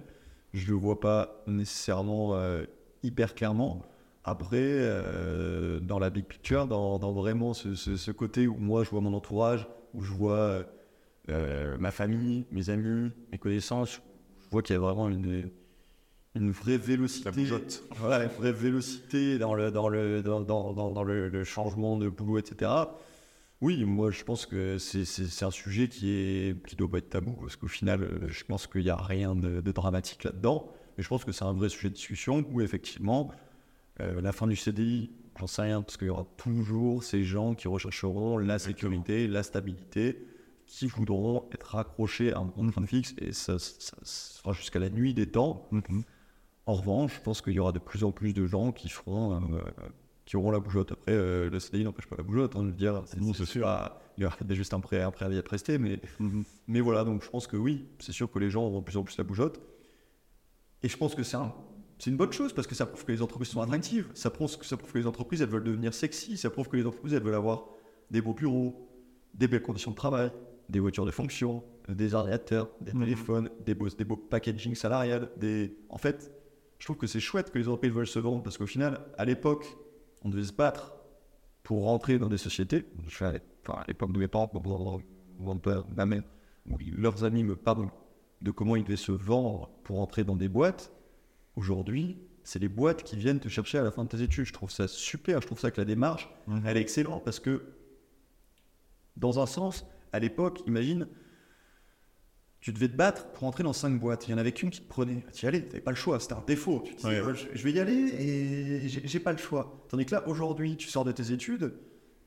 je ne le vois pas nécessairement euh, hyper clairement. Après, euh, dans la big picture, dans, vraiment ce, ce, côté où moi je vois mon entourage, où je vois ma famille, mes amis, mes connaissances, je vois qu'il y a vraiment une, une vraie vélocité. Une vraie vélocité dans le, dans le, dans, dans, dans le, changement de boulot, etc. Oui, moi je pense que c'est un sujet qui est qui doit pas être tabou parce qu'au final, euh, je pense qu'il n'y a rien de, dramatique là-dedans. Mais je pense que c'est un vrai sujet de discussion où effectivement, euh, la fin du CDI, j'en sais rien parce qu'il y aura toujours ces gens qui rechercheront la sécurité, la stabilité, qui voudront être accrochés à un contrat fixe et ça, sera jusqu'à la nuit des temps. Mm-hmm. En revanche, je pense qu'il y aura de plus en plus de gens qui feront, euh, qui auront la bougeotte. Après, euh, le CDI n'empêche pas la bougeotte, hein, dire. C'est, sûr. il y aura juste un, un préavis à prester, mais, mhm. mais voilà, donc je pense que oui, c'est sûr que les gens auront de plus en plus la bougeotte. Et je pense que c'est un, c'est une bonne chose parce que ça prouve que les entreprises sont attractives, ça prouve, ça prouve que les entreprises elles veulent devenir sexy, ça prouve que les entreprises elles veulent avoir des beaux bureaux, des belles conditions de travail, des voitures de fonction, des ordinateurs, des mhm. téléphones, des beaux, des beaux packaging salarial, des... En fait, je trouve que c'est chouette que les Européens veulent se vendre parce qu'au final, à l'époque, on devait se battre pour rentrer dans des sociétés. Enfin, à l'époque de mes parents, mon père, ma mère, leurs amis me parlent de comment ils devaient se vendre pour entrer dans des boîtes. Aujourd'hui, c'est les boîtes qui viennent te chercher à la fin de tes études. Je trouve ça super. Je trouve ça que la démarche, mhm. elle est excellente parce que, dans un sens, à l'époque, imagine, tu devais te battre pour entrer dans cinq boîtes. Il y en avait qu'une qui te prenait. Tu y allais, tu n'avais pas le choix, c'était un défaut. Tu te dis, je, vais y aller et j'ai pas le choix. Tandis que là, aujourd'hui, tu sors de tes études,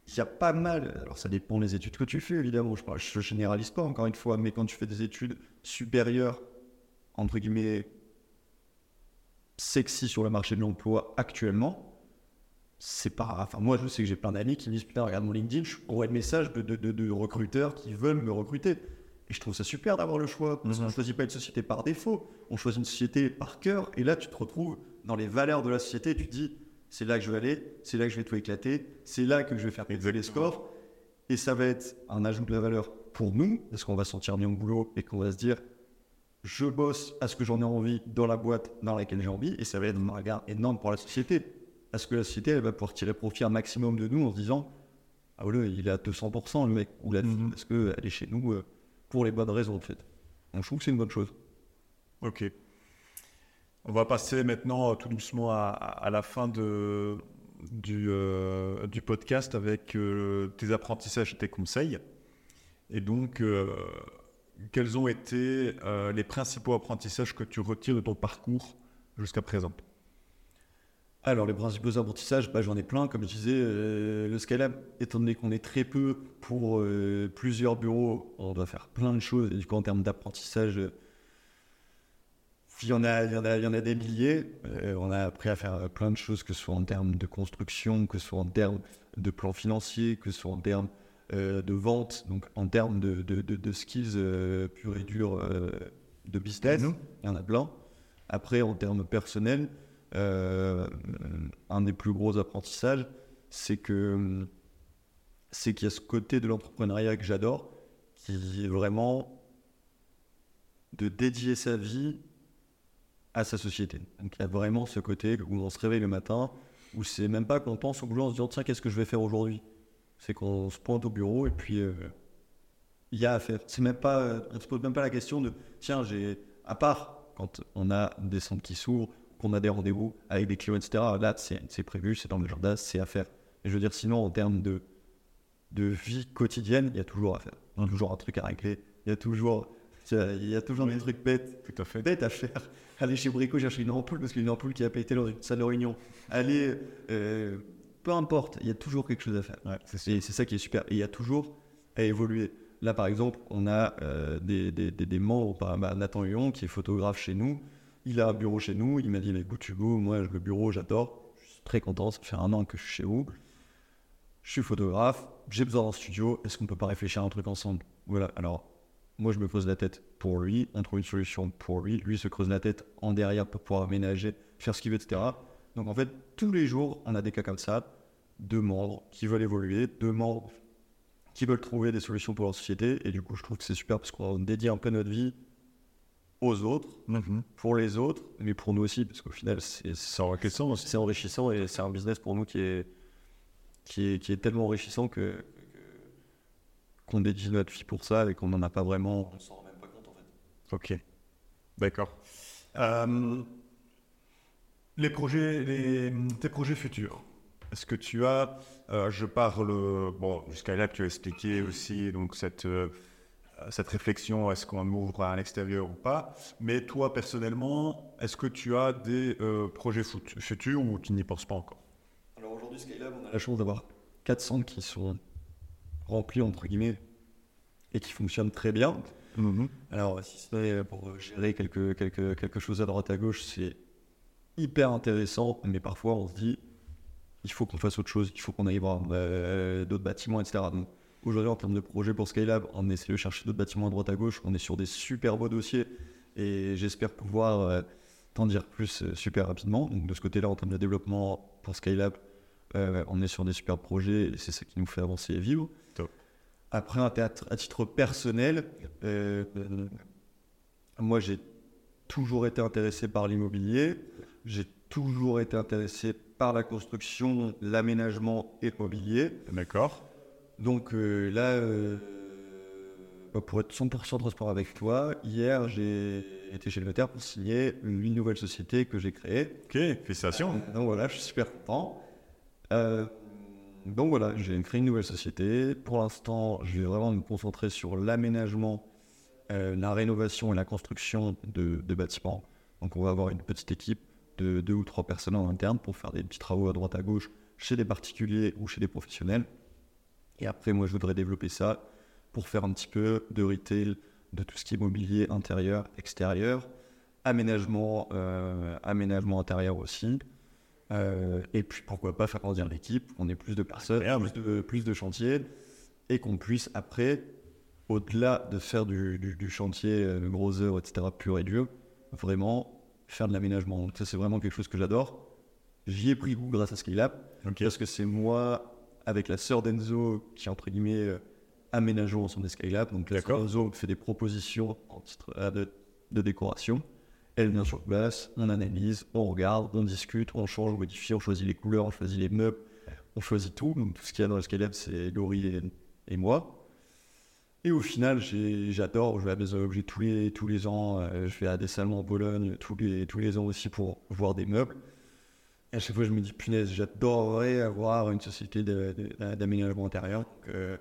il y a pas mal. Alors, ça dépend des études que tu fais, évidemment. Je ne généralise pas, encore une fois, mais quand tu fais des études supérieures, entre guillemets, sexy sur le marché de l'emploi actuellement, c'est pas. Enfin, moi, je sais que j'ai plein d'amis qui me disent Putain, regarde mon LinkedIn, je messages de, de, de recruteurs qui veulent me recruter. Et je trouve ça super d'avoir le choix, parce qu'on ne mhm. choisit pas une société par défaut, on choisit une société par cœur, et là tu te retrouves dans les valeurs de la société, tu te dis, c'est là que je vais aller, c'est là que je vais tout éclater, c'est là que je vais faire les scores, et ça va être un ajout de la valeur pour nous, parce qu'on va se sentir bien au boulot et qu'on va se dire je bosse à ce que j'en ai envie dans la boîte dans laquelle j'ai envie, et ça va être un regard énorme pour la société. Parce que la société, elle va pouvoir tirer profit un maximum de nous en se disant Ah ouais, il est à 200% le mec, ou la fille, Mhm. parce qu'elle est chez nous euh, pour les bonnes raisons en fait. Donc je trouve que c'est une bonne chose. Ok. On va passer maintenant euh, tout doucement à, à la fin de, du, euh, du podcast avec euh, tes apprentissages et tes conseils. Et donc, euh, quels ont été euh, les principaux apprentissages que tu retires de ton parcours jusqu'à présent? Alors, les principaux apprentissages, bah, j'en ai plein. Comme je disais, euh, le Skylab, étant donné qu'on est très peu pour euh, plusieurs bureaux, on doit faire plein de choses. Et du coup, en termes d'apprentissage, euh, il y, en a, il, y en a, il y en a des milliers. Euh, on a appris à faire plein de choses, que ce soit en termes de construction, que ce soit en termes de plan financier, que ce soit en termes de vente, donc en termes de, de, de- de skills purs et durs de business. Il y en a plein. Après, en termes personnels, un des plus gros apprentissages, c'est que c'est qu'il y a ce côté de l'entrepreneuriat que j'adore, qui est vraiment de dédier sa vie à sa société. Donc il y a vraiment ce côté où on se réveille le matin, où c'est même pas qu'on pense au boulot en se disant tiens qu'est-ce que je vais faire aujourd'hui? C'est qu'on se pointe au bureau et puis euh, il y a à faire. C'est même pas, euh, on se pose même pas la question de tiens j'ai à part quand on a des centres qui s'ouvrent, qu'on a des rendez-vous avec des clients, etc. Là, c'est prévu, c'est dans l'agenda, c'est à faire. Et je veux dire, sinon, en termes de, de vie quotidienne, il y a toujours à faire. Il y a toujours un truc à régler. Il y a toujours, il y a toujours des trucs bêtes, Tout à fait. bêtes à faire. Aller chez Brico chercher une ampoule parce qu'il y a une ampoule qui a pété dans une salle de réunion. Aller, euh, peu importe, il y a toujours quelque chose à faire. Ouais, Et c'est ça qui est super. Et il y a toujours à évoluer. Là, par exemple, on a euh, des, des, des, des membres, par- bah, Nathan Huon, qui est photographe chez nous. Il a un bureau chez nous. Il m'a dit, écoute, Hugo, moi, le bureau, j'adore. Je suis très content. Ça fait un an que je suis chez vous. Je suis photographe. J'ai besoin d'un studio. Est-ce qu'on peut pas réfléchir à un truc ensemble? Voilà. Alors, moi, je me creuse la tête pour lui. On trouve une solution pour lui. Lui se creuse la tête en derrière pour pouvoir aménager, faire ce qu'il veut, etc. Donc, en fait, tous les jours, on a des cas comme ça. Deux membres qui veulent évoluer, deux membres qui veulent trouver des solutions pour leur société. Et du coup, je trouve que c'est super parce qu'on dédie un peu notre vie aux autres, Mhm. pour les autres, mais pour nous aussi, parce qu'au final, c'est enrichissant c'est enrichissant et c'est un business pour nous qui est, qui est, qui est tellement enrichissant que que- qu'on dédie notre vie pour ça et qu'on n'en a pas vraiment. On s'en rend même pas compte en fait. Ok. D'accord. Euh, les projets, les, tes projets futurs. Est-ce que tu as, euh, je parle, bon, jusqu'à là, tu as expliqué aussi donc cette, euh, cette réflexion, est-ce qu'on ouvre à l'extérieur ou pas Mais toi, personnellement, est-ce que tu as des euh, projets fut- futurs ou tu n'y penses pas encore? Alors aujourd'hui, Skylab, on a la chance d'avoir 4 centres qui sont remplis, entre guillemets, et qui fonctionnent très bien. Alors, si c'est pour gérer quelque, quelque, quelque chose à droite à gauche, c'est hyper intéressant, mais parfois on se dit, il faut qu'on fasse autre chose, il faut qu'on aille voir euh, d'autres bâtiments, etc. Donc, aujourd'hui, en termes de projet pour Skylab, on essaie de chercher d'autres bâtiments à droite à gauche, on est sur des super beaux dossiers, et j'espère pouvoir euh, t'en dire plus euh, super rapidement. Donc, de ce côté-là, en termes de développement pour Skylab, euh, on est sur des super projets, et c'est ça qui nous fait avancer et vivre. Top. Après, théâtre, à titre personnel, euh, moi j'ai toujours été intéressé par l'immobilier, j'ai toujours été intéressé par la construction, l'aménagement et le mobilier. D'accord. Donc euh, là, euh, bah, pour être 100% transparent avec toi, hier j'ai été chez le notaire pour signer une nouvelle société que j'ai créée. Ok, félicitations. Donc voilà, je suis super content. Euh, donc voilà, j'ai créé une nouvelle société. Pour l'instant, je vais vraiment me concentrer sur l'aménagement, euh, la rénovation et la construction de, de bâtiments. Donc on va avoir une petite équipe de deux ou trois personnes en interne pour faire des petits travaux à droite à gauche chez des particuliers ou chez des professionnels. Et après, moi, je voudrais développer ça pour faire un petit peu de retail, de tout ce qui est mobilier intérieur, extérieur, aménagement, euh, aménagement intérieur aussi. Euh, et puis pourquoi pas faire grandir l'équipe, qu'on ait plus de personnes, Incroyable. plus de, plus de chantiers, et qu'on puisse après, au-delà de faire du, du- du chantier, euh, gros œuvres, etc., pur et dur, vraiment faire de l'aménagement. Donc ça c'est vraiment quelque chose que j'adore. J'y ai pris goût grâce à Skylab, Ok. parce que c'est moi, avec la sœur d'Enzo, qui entre guillemets aménageons ensemble des Skylab. Donc, la. Lorenzo me fait des propositions en titre euh, de, de décoration. Elle vient sur place, on analyse, on regarde, on discute, on change, on modifie, on choisit les couleurs, on choisit les meubles, on choisit tout. Donc, tout ce qu'il y a dans le Skylab, c'est Laurie et, et moi. Et au final, j'adore, je vais à Maison Objet tous les, tous les ans, euh, je vais à des salons en Bologne tous les, tous les ans aussi pour voir des meubles. À chaque fois, je me dis, punaise, j'adorerais avoir une société d'aménagement intérieur. Donc, euh,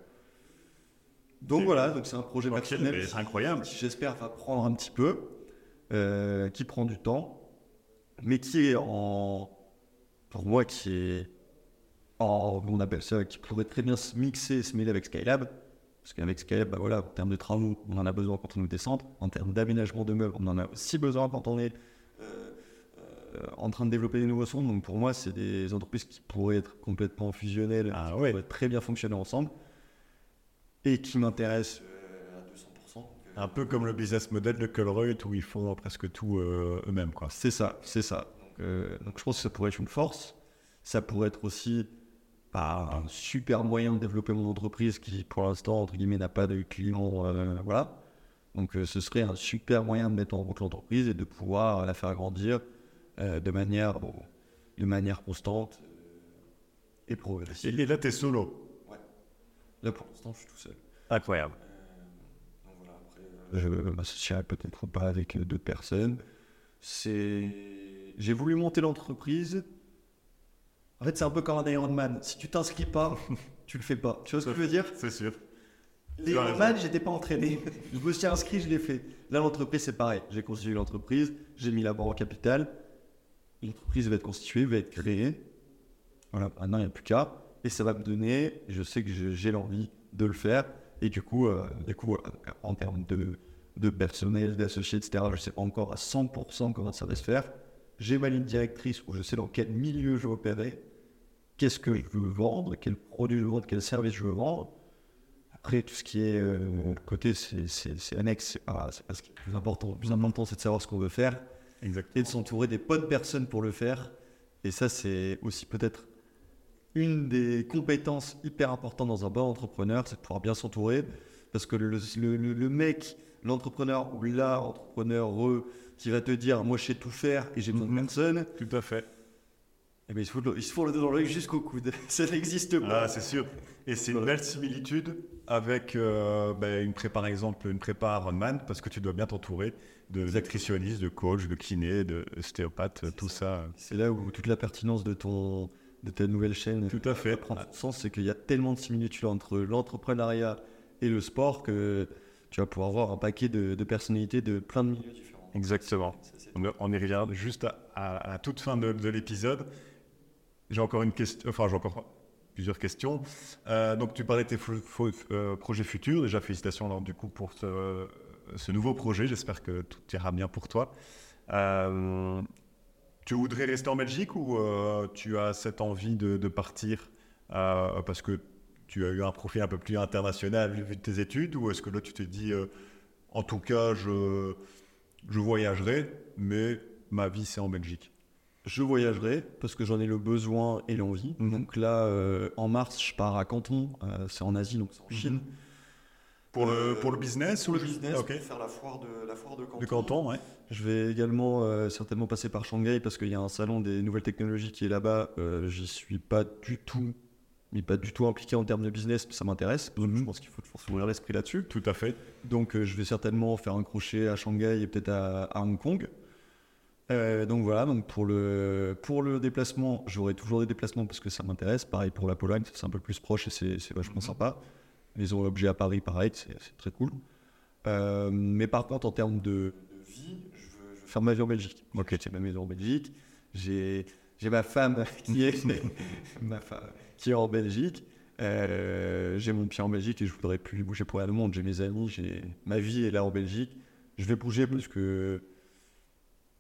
donc voilà, donc c'est un projet personnel c'est incroyable. qui, j'espère, va prendre un petit peu, euh, qui prend du temps, mais qui est en, pour moi, qui est en, on appelle ça, qui pourrait très bien se mixer et se mêler avec Skylab. Parce qu'avec Skylab, bah voilà, en termes de travaux, on en a besoin quand on nous descend. En termes d'aménagement de meubles, on en a aussi besoin quand on est en train de développer des nouveaux sons. Donc pour moi, c'est des entreprises qui pourraient être complètement fusionnelles, Ah qui ouais. pourraient très bien fonctionner ensemble et qui m'intéressent euh, à 200%. Donc, euh, Un peu comme le business model de Colruyt où ils font presque tout euh, eux-mêmes. quoi. C'est ça, c'est ça. Donc, euh, donc je pense que ça pourrait être une force. Ça pourrait être aussi bah, un super moyen de développer mon entreprise qui, pour l'instant, entre guillemets, n'a pas de clients. euh, voilà. Donc euh, ce serait un super moyen de mettre en route l'entreprise et de pouvoir la faire grandir euh, de, manière, bon, de manière constante euh, et progressive. Et, là, t'es solo. Là, pour l'instant, je suis tout seul. Incroyable. Donc voilà, après, euh, je m'associerai peut-être pas avec euh, d'autres personnes. C'est, j'ai voulu monter l'entreprise. En fait, c'est un peu comme un Ironman. Si tu t'inscris pas, tu le fais pas. Tu vois ce que je veux dire? C'est sûr. Les Tu. Ironman, j'étais pas entraîné. je me suis inscrit, je l'ai fait. Là, l'entreprise, c'est pareil. J'ai constitué l'entreprise, j'ai mis la banque en capital. L'entreprise va être constituée, va être créée. Voilà, maintenant, il n'y a plus qu'à. Et ça va me donner, je sais que j'ai l'envie de le faire. Et du coup, euh, du coup en termes de, de personnel, d'associés, etc., je ne sais pas encore à 100% comment ça va se faire. J'ai ma ligne directrice où je sais dans quel milieu je veux opérer, qu'est-ce que je veux vendre, quel produit je veux vendre, quel service je veux vendre. Après, tout ce qui est euh, côté, c'est- annexe, c'est pas, ce qui est plus important. Le plus important, c'est de savoir ce qu'on veut faire Exactement. et de s'entourer des bonnes personnes pour le faire. Et ça, c'est aussi peut-être une des compétences hyper importantes dans un bon entrepreneur, c'est de pouvoir bien s'entourer. Parce que le, le- le- le mec, l'entrepreneur ou la entrepreneur heureux, qui va te dire Moi, je sais tout faire et j'ai besoin de Mhm. personne, Tout à fait. Eh ben, il, se fout le, dos dans l'œil jusqu'au coude. ça n'existe pas. Ah, c'est sûr. Et c'est une belle similitude avec euh, ben, une pré, par exemple, une prépa Ironman, parce que tu dois bien t'entourer de nutritionnistes, de coachs, de kinés, de ostéopathes, tout ça. C'est là où toute la pertinence de, ton, de ta nouvelle chaîne Tout à fait. prend son sens, c'est qu'il y a tellement de similitudes entre l'entrepreneuriat et le sport que tu vas pouvoir voir un paquet de, de personnalités de plein de milieux différents. Exactement. Ça, On, on y revient juste à, à- à la toute fin de, de l'épisode. J'ai encore une question, enfin j'ai encore plusieurs questions. Euh, donc tu parlais de tes euh, projets futurs. Déjà félicitations du coup pour ce, nouveau projet. J'espère que tout ira bien pour toi. Euh, tu voudrais rester en Belgique ou tu as cette envie de, partir parce que tu as eu un profil un peu plus international vu tes études ou est-ce que là tu te dis en tout cas je voyagerai mais ma vie c'est en Belgique? Je voyagerai parce que j'en ai le besoin et l'envie. Mhm. Donc là, euh, en mars, je pars à Canton, euh, c'est en Asie, donc c'est en Chine. pour, le, pour le business ou Pour le business, Ok. pour faire la foire de, la foire de Canton. Du canton, ouais. Je vais également euh, certainement passer par Shanghai parce qu'il y a un salon des nouvelles technologies qui est là-bas. Euh, J'y suis pas du tout, mais pas du tout impliqué en termes de business, mais ça m'intéresse. Donc Mhm. Je pense qu'il faut toujours s'ouvrir l'esprit là-dessus. Tout à fait. Donc euh, je vais certainement faire un crochet à Shanghai et peut-être à, à Hong Kong. Euh, donc voilà, donc pour le, pour le déplacement, j'aurai toujours des déplacements parce que ça m'intéresse. Pareil pour la Pologne, c'est un peu plus proche et c'est vachement Mhm. sympa. Ils ont l'objet à Paris, pareil, c'est très cool. Euh, mais par contre, en termes de, de vie, je veux, je veux faire ma vie en Belgique. Ok. J'ai ma maison en Belgique, j'ai ma femme qui est, ma femme, qui est en Belgique. Euh, j'ai mon pied en Belgique et je voudrais plus bouger pour au monde. J'ai mes amis, j'ai ma vie est là en Belgique. Je vais bouger parce que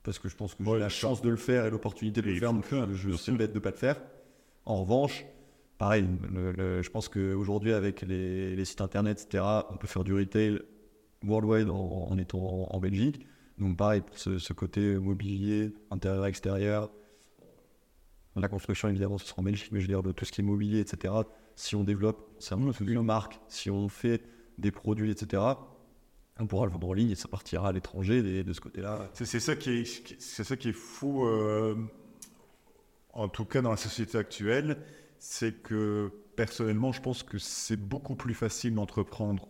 parce que je pense que j'ai Ouais, la chance de le faire et l'opportunité de Et le faire. Donc faire, je suis bête de pas le faire. En revanche, pareil, le- le- je pense qu'aujourd'hui avec les, les sites internet, etc., on peut faire du retail worldwide en, en étant en, en Belgique. Donc pareil pour ce, ce côté mobilier, intérieur, extérieur. La construction évidemment ce sera en Belgique, mais je veux dire de tout ce qui est mobilier, etc. si on développe une marque, si on fait des produits, etc., on pourra le vendre en ligne et ça partira à l'étranger de, ce côté-là. C'est ça qui est, c'est ça qui est fou, euh, en tout cas dans la société actuelle, c'est que personnellement, je pense que c'est beaucoup plus facile d'entreprendre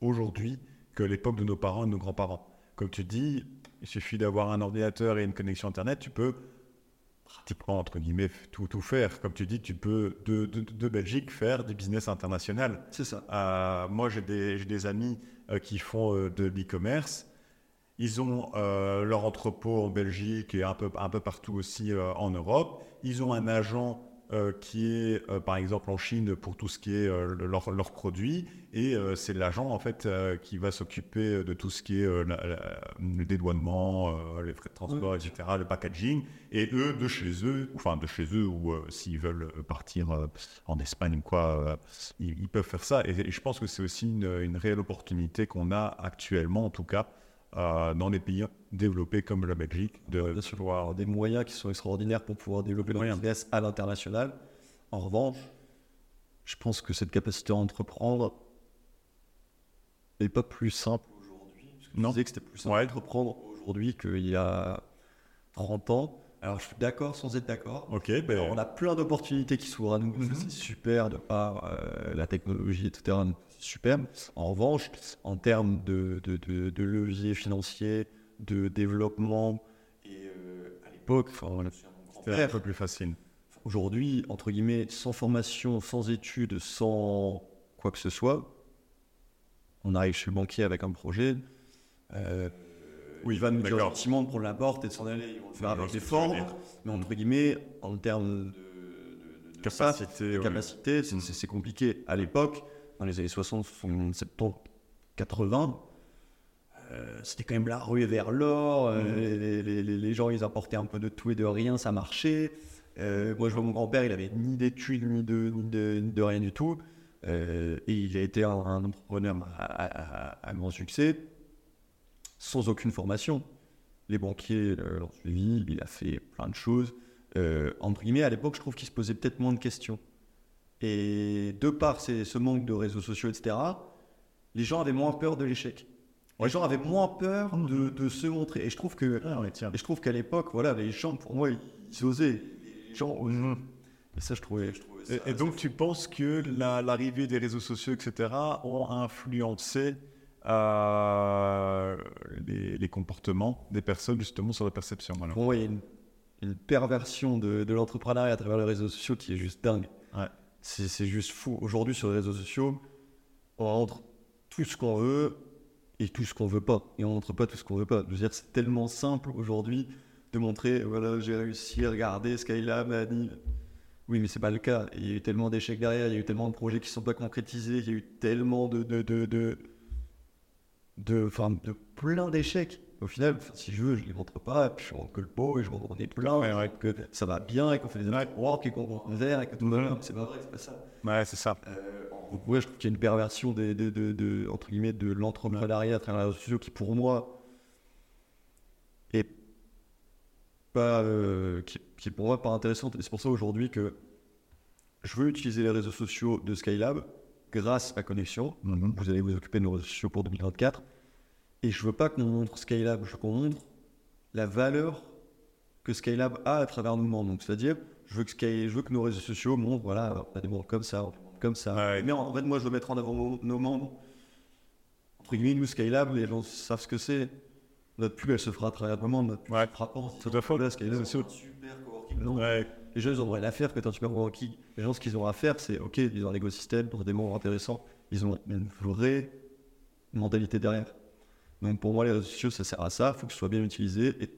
aujourd'hui que l'époque de nos parents et de nos grands-parents. Comme tu dis, il suffit d'avoir un ordinateur et une connexion Internet, tu peux pratiquement, entre guillemets, tout, tout faire. Comme tu dis, tu peux de, de, Belgique faire du business international. C'est ça. Euh, moi, j'ai des, des, amis qui font euh, de l'e-commerce. Ils ont leur entrepôt en Belgique et un peu, un peu partout aussi en Europe. Ils ont un agent euh, qui est euh, par exemple en Chine pour tout ce qui est euh, leurs leur produits. Et c'est l'agent en fait qui va s'occuper de tout ce qui est le dédouanement, les frais de transport, etc., le packaging. Et eux de chez eux, enfin de chez eux ou s'ils veulent partir en Espagne quoi, ils, peuvent faire ça. Et, je pense que c'est aussi une, une réelle opportunité qu'on a actuellement en tout cas dans les pays développés comme la Belgique, de avoir des moyens qui sont extraordinaires pour pouvoir développer le business à l'international. En revanche, je pense que cette capacité à entreprendre n'est pas plus simple aujourd'hui. Non. disais que c'était plus simple d'entreprendre aujourd'hui qu'il y a 30 ans. Alors, je suis d'accord sans être d'accord. Ok, ben... On a plein d'opportunités qui s'ouvrent à nous. Mhm. C'est super de par euh, la technologie, etc. Super. En revanche, en termes de, de, de, levier financier, de développement, et euh, à l'époque, c'était un peu plus facile. Aujourd'hui, entre guillemets, sans formation, sans études, sans quoi que ce soit, on arrive chez le banquier avec un projet. Euh, oui, il va nous dire gentiment de prendre la porte et de s'en aller. On va faire avec des formes, mais entre guillemets, en termes de, capacité, capacité c'est compliqué. À l'époque, dans les années 60, 70, 80, c'était quand même la rue vers l'or. Euh, mmh. les, gens, ils apportaient un peu de tout et de rien, ça marchait. Euh, moi, je vois mon grand-père, il avait ni d'études, ni de, de, rien du tout. Euh, et il a été un, entrepreneur à, grand succès sans aucune formation. Les banquiers l'ont suivi, il a fait plein de choses. entre guillemets, à l'époque, je trouve qu'il se posait peut-être moins de questions. Et de par ce manque de réseaux sociaux, etc., les gens avaient moins peur de l'échec. Les gens avaient moins peur de, de se montrer. Et je trouve que, ah, et je trouve qu'à l'époque, voilà, les gens, pour moi, ils, osaient. Les gens mm-hmm. Et ça, je trouvais. et, donc, tu penses que l'arrivée des réseaux sociaux, etc., ont influencé euh, les, comportements des personnes, justement, sur la perception alors. Moi, il y a une, une perversion de, de l'entrepreneuriat à travers les réseaux sociaux qui est juste dingue. Ouais. C'est juste fou. Aujourd'hui, sur les réseaux sociaux, on rentre tout ce qu'on veut et tout ce qu'on veut pas. Et on montre pas tout ce qu'on veut pas. Je veux dire, c'est tellement simple aujourd'hui de montrer, voilà, j'ai réussi, à regarder Skylab, Annie. Oui, mais c'est pas le cas. Il y a eu tellement d'échecs derrière, il y a eu tellement de projets qui sont pas concrétisés, il y a eu tellement de, de, de, de, de, de plein d'échecs au final, si je veux, je les montre pas, et puis je que le beau, et je qu'on est plein, et que ça va bien, et qu'on fait des work, et qu'on vend un verre, et que tout va bien. C'est pas vrai, c'est pas ça. Ouais, c'est ça. Euh, ouais, je trouve qu'il y a une perversion de, de, de, entre guillemets, de l'entrepreneuriat à travers les réseaux sociaux qui, pour moi, est pas, euh, qui, qui, est pour moi pas intéressante. Et c'est pour ça aujourd'hui que je veux utiliser les réseaux sociaux de Skylab grâce à Connexion. Mm-hmm. Vous allez vous occuper de nos réseaux sociaux pour 2024 et je veux pas qu'on montre Skylab, je veux qu'on montre la valeur que Skylab a à travers nos membres. Donc, c'est-à-dire, je veux que je veux que nos réseaux sociaux montrent, voilà, on a des membres comme ça, comme ça. Mais en fait, moi, je veux mettre en avant nos membres. Entre guillemets, nous, Skylab, les gens savent ce que c'est. Notre pub, elle se fera à travers nos membres. Notre pub ouais. frappant. Tout à fait. Skylab, c'est super coworking. Les gens, ils ont rien à faire que un super coworking. Les gens, ce qu'ils ont à faire, c'est, OK, ils ont un écosystème, ils ont des membres intéressants. Ils ont une vraie mentalité derrière. Donc pour moi, les réseaux sociaux, ça sert à ça. Il faut que ce soit bien utilisé. Et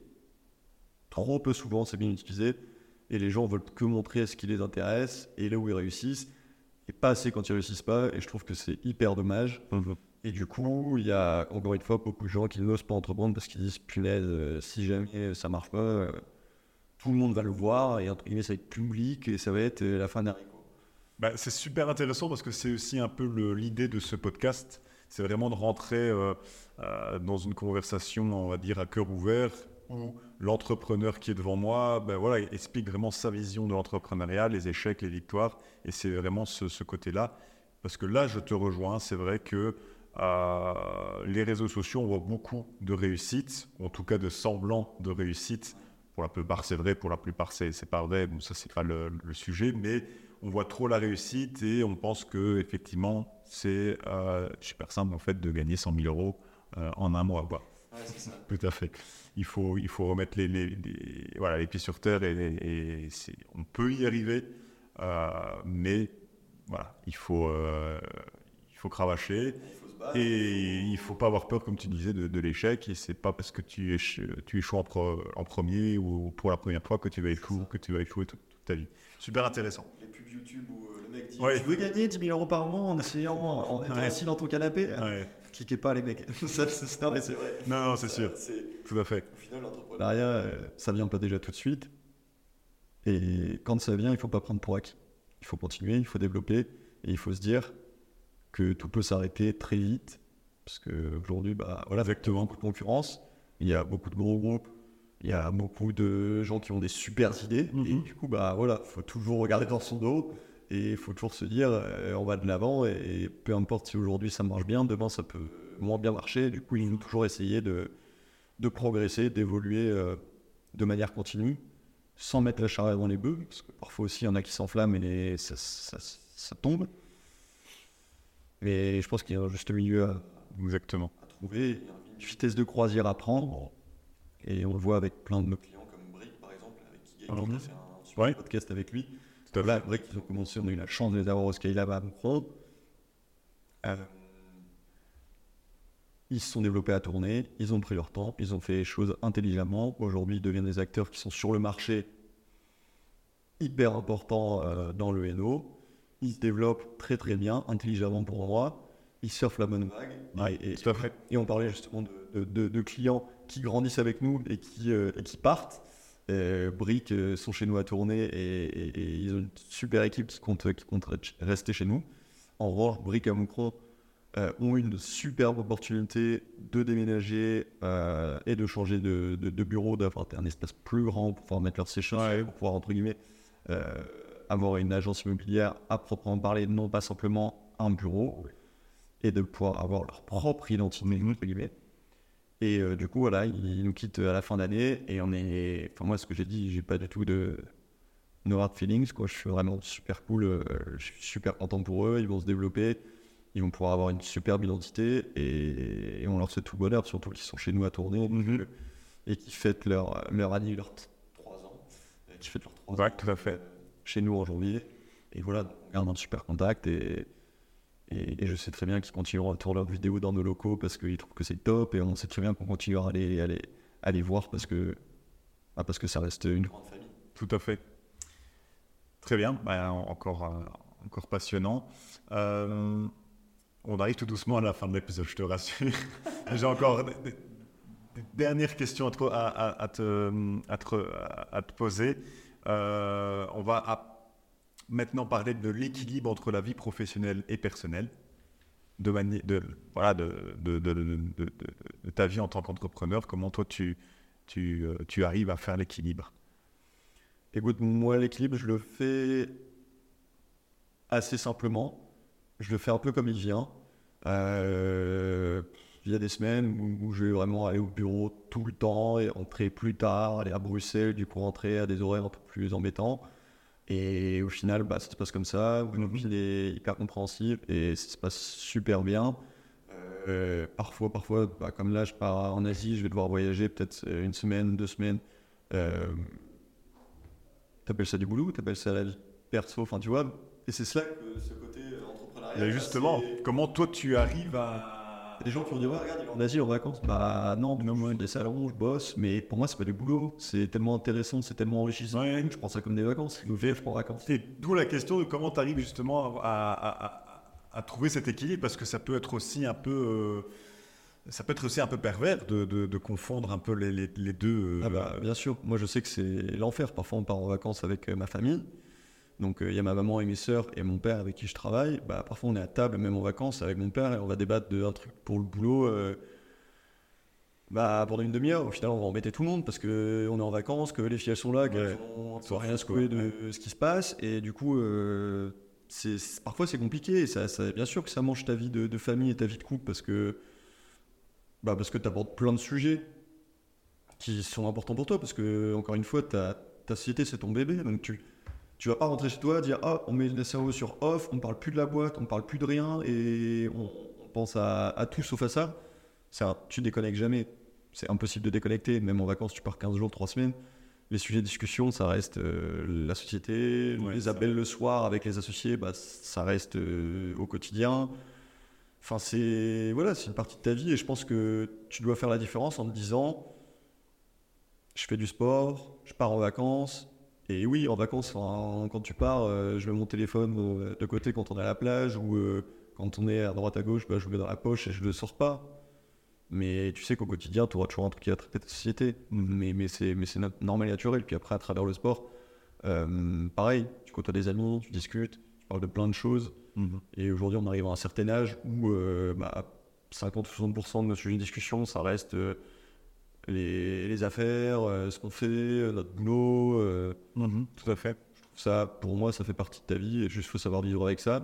trop peu souvent, c'est bien utilisé. Et les gens veulent que montrer ce qui les intéresse et là où ils réussissent. Et pas assez quand ils réussissent pas. Et je trouve que c'est hyper dommage. Et du coup, il y a encore une fois beaucoup de gens qui n'osent pas entreprendre parce qu'ils disent punaise, euh, si jamais ça marche pas, euh, tout le monde va le voir et entre guillemets, ça va être public et ça va être euh, la fin d'un bah, c'est super intéressant parce que c'est aussi un peu l'idée de ce podcast. C'est vraiment de rentrer euh, euh, dans une conversation, on va dire, à cœur ouvert où l'entrepreneur qui est devant moi ben voilà, explique vraiment sa vision de l'entrepreneuriat, les échecs, les victoires. Et c'est vraiment ce, côté-là. Parce que là, je te rejoins, c'est vrai que les réseaux sociaux, on voit beaucoup de réussites, en tout cas de semblants de réussite. Pour la plupart, c'est vrai, pour la plupart, c'est pas vrai. Bon, ça, c'est pas le, sujet, mais on voit trop la réussite et on pense que effectivement, c'est euh, super simple en fait de gagner 100 000 euros euh, en un mois. Quoi. Tout à fait. Il faut, il faut remettre les, les, voilà, les pieds sur terre et, on peut y arriver, euh, mais voilà, il faut, il faut cravacher. Et il faut pas avoir peur, comme tu disais, de, l'échec. Et c'est pas parce que tu, échoues, tu échoues en, en, premier ou pour la première fois que tu vas échouer, que tu vas échouer toute, ta vie. Super intéressant. Les pubs YouTube où le mec dit Tu veux gagner 10 000 euros par mois en essayant, en étant assis dans ton canapé ouais. Cliquez pas, les mecs. ça, c'est vrai. Non, non, c'est sûr. Tout à fait. Au final, l'entrepreneuriat, euh, ça vient pas déjà tout de suite. Et quand ça vient, il faut pas prendre pour acquis. Il faut continuer, il faut développer. Et il faut se dire que tout peut s'arrêter très vite. Parce qu'aujourd'hui, bah, voilà, exactement, beaucoup de concurrence. Il y a beaucoup de gros groupes il y a beaucoup de gens qui ont des super idées. Et mhm. du coup, bah voilà, faut toujours regarder dans son dos. Et il faut toujours se dire, euh, on va de l'avant. Et, peu importe si aujourd'hui ça marche bien, demain ça peut moins bien marcher. Du coup, il faut toujours essayer de, de progresser, d'évoluer euh, de manière continue, sans mettre la charrue dans les bœufs. Parce que parfois aussi, il y en a qui s'enflamment et ça, ça, ça, tombe. Mais je pense qu'il y a un juste milieu à, Exactement. à trouver, une vitesse de croisière à prendre et on le voit avec plein de nos clients comme Brick, par exemple, avec qui on a fait un super podcast avec lui. Là, Brick, ils ont commencé, on a eu la chance de les avoir au Skylab à Moucron. Euh, ils se sont développés à tourner, ils ont pris leur temps, ils ont fait les choses intelligemment. Aujourd'hui, ils deviennent des acteurs qui sont sur le marché hyper importants euh, dans le NO. Ils se développent très très bien, intelligemment pour moi. Ils surfent la bonne vague. et, et, on parlait justement de, de, de clients qui grandissent avec nous et qui, euh, qui partent. Euh, Brick euh, sont chez nous à tourner et, ils ont une super équipe qui compte, qui compte rester chez nous. En revanche, Brick et Moucron ont une superbe opportunité de déménager et de changer de, de, bureau, d'avoir un espace plus grand pour pouvoir mettre leur séchage, pour pouvoir, entre guillemets, avoir une agence immobilière à proprement parler, non pas simplement un bureau, et de pouvoir avoir leur propre identité, entre guillemets. Et euh, du coup, voilà, ils nous quittent à la fin d'année. Et on est. Enfin, moi, ce que j'ai dit, j'ai pas du tout de no hard feelings. Quoi. Je suis vraiment super cool. Euh, je suis super content pour eux. Ils vont se développer. Ils vont pouvoir avoir une superbe identité. Et, on leur souhaite tout bonheur, surtout qu'ils sont chez nous à tourner. Mhm. Et qui fêtent leur, leur année, leurs 3 ans. Qui fêtent leurs 3 ouais, tout à fait. Chez nous janvier. Et voilà, on garde un super contact. Et et, je sais très bien qu'ils continueront à tourner leurs vidéos dans nos locaux parce qu'ils trouvent que c'est top. Et on sait très bien qu'on continuera à aller, aller, aller voir parce que, bah, parce que ça reste une grande famille. Tout à fait. Très bien. Bah, encore, euh, encore passionnant. Euh, on arrive tout doucement à la fin de l'épisode, je te rassure. J'ai encore des, dernières questions à te, à, te, à te, poser. Euh, on va maintenant parler de l'équilibre entre la vie professionnelle et personnelle, de, ta vie en tant qu'entrepreneur, comment toi tu, euh, arrives à faire l'équilibre? Écoute, moi l'équilibre, je le fais assez simplement. Je le fais un peu comme il vient. Euh, il y a des semaines où, je vais vraiment aller au bureau tout le temps et rentrer plus tard, aller à Bruxelles, du coup rentrer à des horaires un peu plus embêtants. Et au final, bah, ça se passe comme ça. il est hyper compréhensible et ça se passe super bien. Euh, parfois, parfois, bah, comme là, je pars en Asie, je vais devoir voyager peut-être une semaine, deux semaines. Euh, t'appelles ça du boulot, t'appelles ça la vie perso, enfin tu vois. Et c'est cela que ce côté entrepreneurial. justement, comment toi tu arrives à des gens qui vont dire ouais, regarde, il est en Asie en vacances. Bah non, non moi, des salons, je bosse, mais pour moi, c'est pas du boulot. C'est tellement intéressant, c'est tellement enrichissant. Je prends ça comme des vacances. Je vais, je prends vacances. C'est d'où la question de comment tu arrives justement à, à, trouver cet équilibre, parce que ça peut être aussi un peu. Euh, ça peut être aussi un peu pervers de, de, confondre un peu les, les, les deux. Euh, ah bah, bien sûr, moi je sais que c'est l'enfer. Parfois on part en vacances avec euh, ma famille. Donc il y a ma maman et mes sœurs et mon père avec qui je travaille. Bah, parfois on est à table, même en vacances, avec mon père, et on va débattre d'un truc pour le boulot. Euh, bah, pendant une demi-heure, au final, on va embêter tout le monde parce qu'on est en vacances, que les filles elles sont là, qu'elles Ouais. n'ont rien secouer de ce qui se passe. Et du coup, euh, parfois c'est compliqué. Et ça, ça- bien sûr que ça mange ta vie de, de famille et ta vie de couple parce que, bah, parce que tu abordes plein de sujets qui sont importants pour toi. Parce que, encore une fois, ta, ta société, c'est ton bébé. Donc tu. Tu vas pas rentrer chez toi dire ah on met le cerveau sur off, on parle plus de la boîte, on parle plus de rien et on, pense à, à tout sauf à ça. Un- tu déconnectes jamais. C'est impossible de déconnecter. Même en vacances, tu pars 15 jours, 3 semaines. Les sujets de discussion, ça reste euh, la société. Ouais, les appels le soir avec les associés, bah, ça reste euh, au quotidien. Enfin, c'est voilà, c'est une partie de ta vie et je pense que tu dois faire la différence en te disant je fais du sport, je pars en vacances. Et oui, en vacances, quand tu pars, euh, je mets mon téléphone euh, de côté quand on est à la plage ou euh, quand on est à droite à gauche, bah, je le mets dans la poche et je le sors pas. Mais tu sais qu'au quotidien, tu auras toujours un truc qui va traiter ta société. Mais, mais c'est normal et naturel. Puis après, à travers le sport, pareil, tu côtoies des amis, tu discutes, tu parles de plein de choses. Mhm. Et aujourd'hui, on arrive à un certain âge où euh, bah, 50-60% de nos sujets de discussion, ça reste les, les affaires, euh, ce qu'on fait, euh, notre boulot. euh, Tout à fait. ça, pour moi, ça fait partie de ta vie et juste faut savoir vivre avec ça.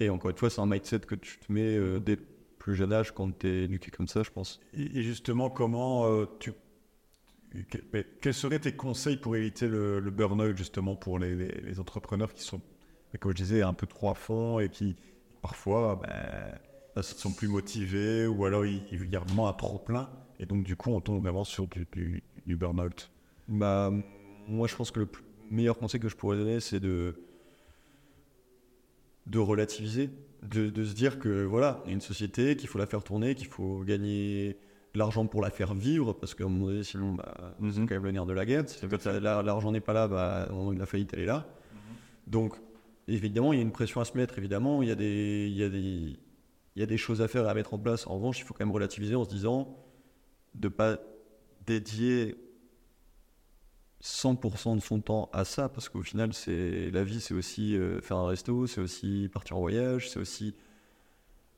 Et encore une fois, c'est un mindset que tu te mets euh, dès le plus jeune âge quand tu es éduqué comme ça, je pense. Et et justement, comment euh, tu. que- mais Quels seraient tes conseils pour éviter le, le burn-out, justement, pour les, les- les entrepreneurs qui sont, comme je disais, un peu trop à fond et qui, parfois, ben, sont plus motivés ou alors il, il y a vraiment un trop-plein et donc, du coup, on tombe vraiment sur du, du, du burn-out. Bah, moi, je pense que le plus- meilleur conseil que je pourrais donner, c'est de, de relativiser, de, de se dire que voilà, il y a une société, qu'il faut la faire tourner, qu'il faut gagner de l'argent pour la faire vivre, parce qu'à un moment donné, sinon, bah, c'est Mhm. quand même le nerf de la guerre. Si l'argent n'est pas là, bah, au moment de la faillite, elle est là. Donc, évidemment, il y a une pression à se mettre, évidemment, il y a des, il y a des, il y a des choses à faire et à mettre en place. En revanche, il faut quand même relativiser en se disant de pas dédier 100% de son temps à ça, parce qu'au final, c'est la vie, c'est aussi euh, faire un resto, c'est aussi partir en voyage, c'est aussi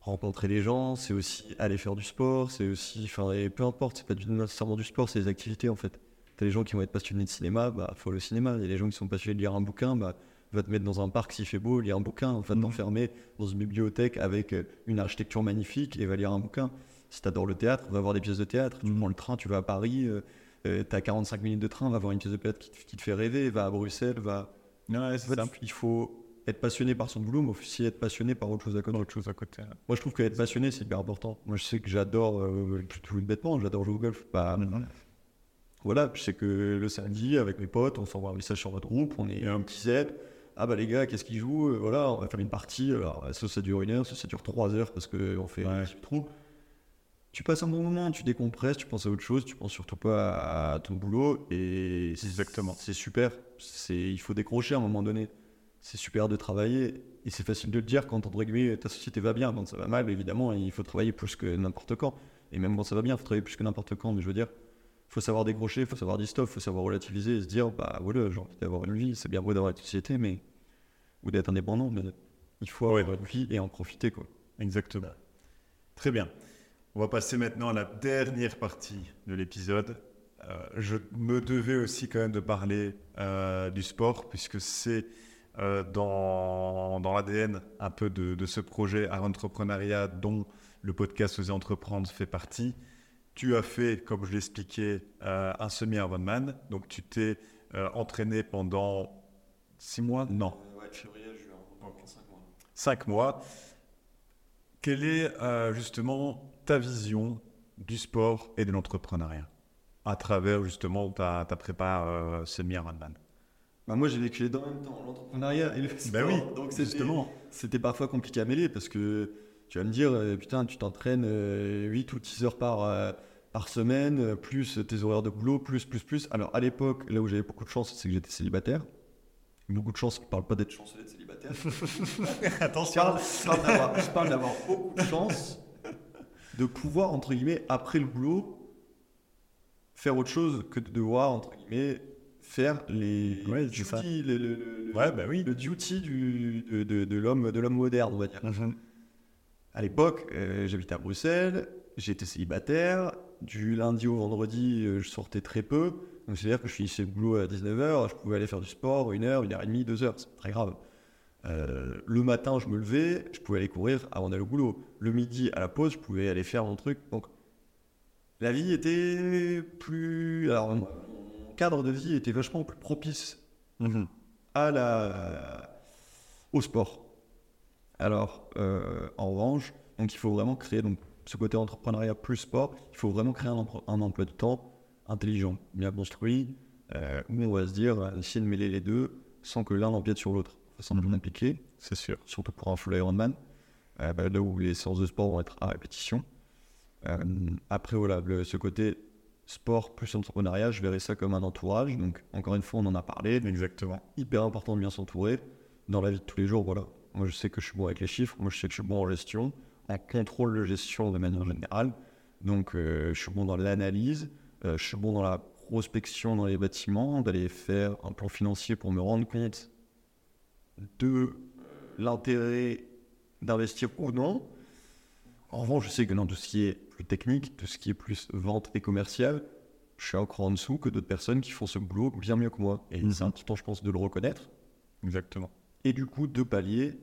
rencontrer des gens, c'est aussi aller faire du sport, c'est aussi, enfin, et peu importe, c'est pas nécessairement du sport, c'est des activités en fait. T'as des gens qui vont être passionnés de cinéma, bah faut le cinéma. Il y a des gens qui sont passionnés de lire un bouquin, bah va te mettre dans un parc s'il fait beau, lire un bouquin, va Mhm. t'enfermer dans une bibliothèque avec euh, une architecture magnifique et va lire un bouquin. Si t'adores le théâtre, va voir des pièces de théâtre. Tu Mhm. prends le train, tu vas à Paris, euh, euh, t'as 45 minutes de train, va voir une pièce de théâtre qui, te- qui te fait rêver, va à Bruxelles, va. Ouais, En c'est fait, simple. il faut être passionné par son boulot, mais aussi être passionné par autre chose à côté. Autre chose à côté. hein. Moi, je trouve qu'être passionné, c'est hyper important. Moi, je sais que j'adore, euh, tout bêtement, j'adore jouer au golf. Bah, voilà, je sais que le samedi, avec mes potes, on s'envoie un message sur votre groupe, on est un petit Z. Ah bah les gars, qu'est-ce qu'ils jouent? Euh, Voilà, on va faire une partie. Alors, soit ça dure une heure, soit ça dure trois heures parce qu'on fait un petit trou. Tu passes un bon moment, tu décompresses, tu penses à autre chose, tu penses surtout pas à, à ton boulot et c'est- Exactement. C'est super. C'est, il faut décrocher à un moment donné. C'est super de travailler et c'est facile de le dire quand entre guillemets ta société va bien. Quand ça va mal, évidemment, il faut travailler plus que n'importe quand. Et même quand ça va bien, il faut travailler plus que n'importe quand. Mais je veux dire, faut savoir décrocher, faut savoir dire stop, faut savoir relativiser et se dire bah voilà, j'ai envie d'avoir une vie, c'est bien beau d'avoir une société, mais ou d'être indépendant, mais il faut Ouais. avoir une vie et en profiter quoi. Exactement. Très bien. On va passer maintenant à la dernière partie de l'épisode. Euh, je me devais aussi quand même de parler euh, du sport, puisque c'est euh, dans, dans l'ADN un peu de, de ce projet à entrepreneuriat dont le podcast Oser Entreprendre fait partie. Tu as fait, comme je euh, un semi-Ironman. Donc tu t'es entraîné pendant six mois? Non, Ouais, février, juin, 5 mois. cinq mois. Quelle est justement ta vision du sport et de l'entrepreneuriat à travers justement ta, ta prépa euh, semi-Ironman Bah moi j'ai vécu les deux en même temps, l'entrepreneuriat et le sport. Ben oui, donc c'était- justement. C'était parfois compliqué à mêler parce que tu vas me dire, euh, putain, tu t'entraînes euh, 8 ou 10 heures par, euh, par semaine, euh, plus tes horaires de boulot, plus, plus, plus. Alors à l'époque, là où j'avais beaucoup de chance, c'est que j'étais célibataire. Beaucoup de chance, je parle pas d'être chanceux d'être célibataire. Attention je parle parle d'avoir beaucoup de chance de pouvoir, entre guillemets, après le boulot, faire autre chose que de devoir, entre guillemets, faire les Ouais, c'est ça. duty, le, le- le- Ouais, bah oui. le duty du, de, de, de l'homme de l'homme moderne, on va dire. À l'époque, euh, j'habitais à Bruxelles, j'étais célibataire, Du lundi au vendredi, euh, je sortais très peu. Donc c'est-à-dire que je finissais le boulot à 19h, je pouvais aller faire du sport, une heure, une heure et demie, deux heures, c'est pas très grave. Euh, le matin, je me levais, je pouvais aller courir avant d'aller au boulot. Le midi, à la pause, je pouvais aller faire mon truc. Donc, la vie était plus. Alors, mon cadre de vie était vachement plus propice Mhm. à la, au sport. Alors, euh, en revanche, donc il faut vraiment créer donc, ce côté entrepreneuriat plus sport. Il faut vraiment créer un, emploi de temps intelligent, bien construit, euh, où on va se dire, essayer de mêler les deux sans que l'un empiète sur l'autre. Semble Mhm. compliqué, C'est sûr. surtout pour un full Ironman, euh, bah, là où les séances de sport vont être à répétition. Euh, après, voilà, le- ce côté sport plus entrepreneuriat, je verrais ça comme un entourage. Donc, encore une fois, on en a parlé. Exactement. Hyper important de bien s'entourer dans la vie de tous les jours. Voilà. Moi, je sais que je suis bon avec les chiffres. Moi, je sais que je suis bon en gestion, en contrôle de gestion de manière générale. Donc, euh, je suis bon dans l'analyse. euh, je suis bon dans la prospection dans les bâtiments, d'aller faire un plan financier pour me rendre compte de l'intérêt d'investir ou non. En revanche, je sais que dans tout ce qui est plus technique, tout ce qui est plus vente et commercial, je suis encore en dessous que d'autres personnes qui font ce boulot bien mieux que moi. Et Mhm. c'est important, je pense, de le reconnaître. Exactement. Et du coup, de pallier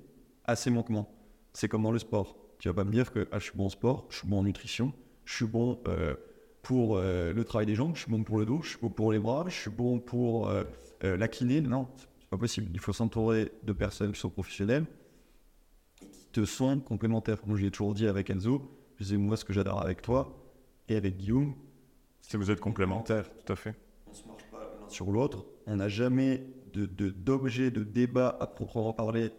à ces manquements. C'est comme dans le sport. Tu vas pas me dire que ah, je suis bon en sport, je suis bon en nutrition, je suis bon euh, pour euh, le travail des jambes, je suis bon pour le dos, je suis bon pour les bras, je suis bon pour euh, euh, la kiné. Non, c'est pas possible. Il faut s'entourer de personnes qui sont professionnelles et qui te sont complémentaires. Moi, je l'ai toujours dit avec Enzo. Je disais, moi, ce que j'adore avec toi et avec Guillaume, Si vous êtes complémentaires, tout à fait. on se marche pas l'un sur l'autre. On n'a jamais de, de- d'objet de débat à proprement parler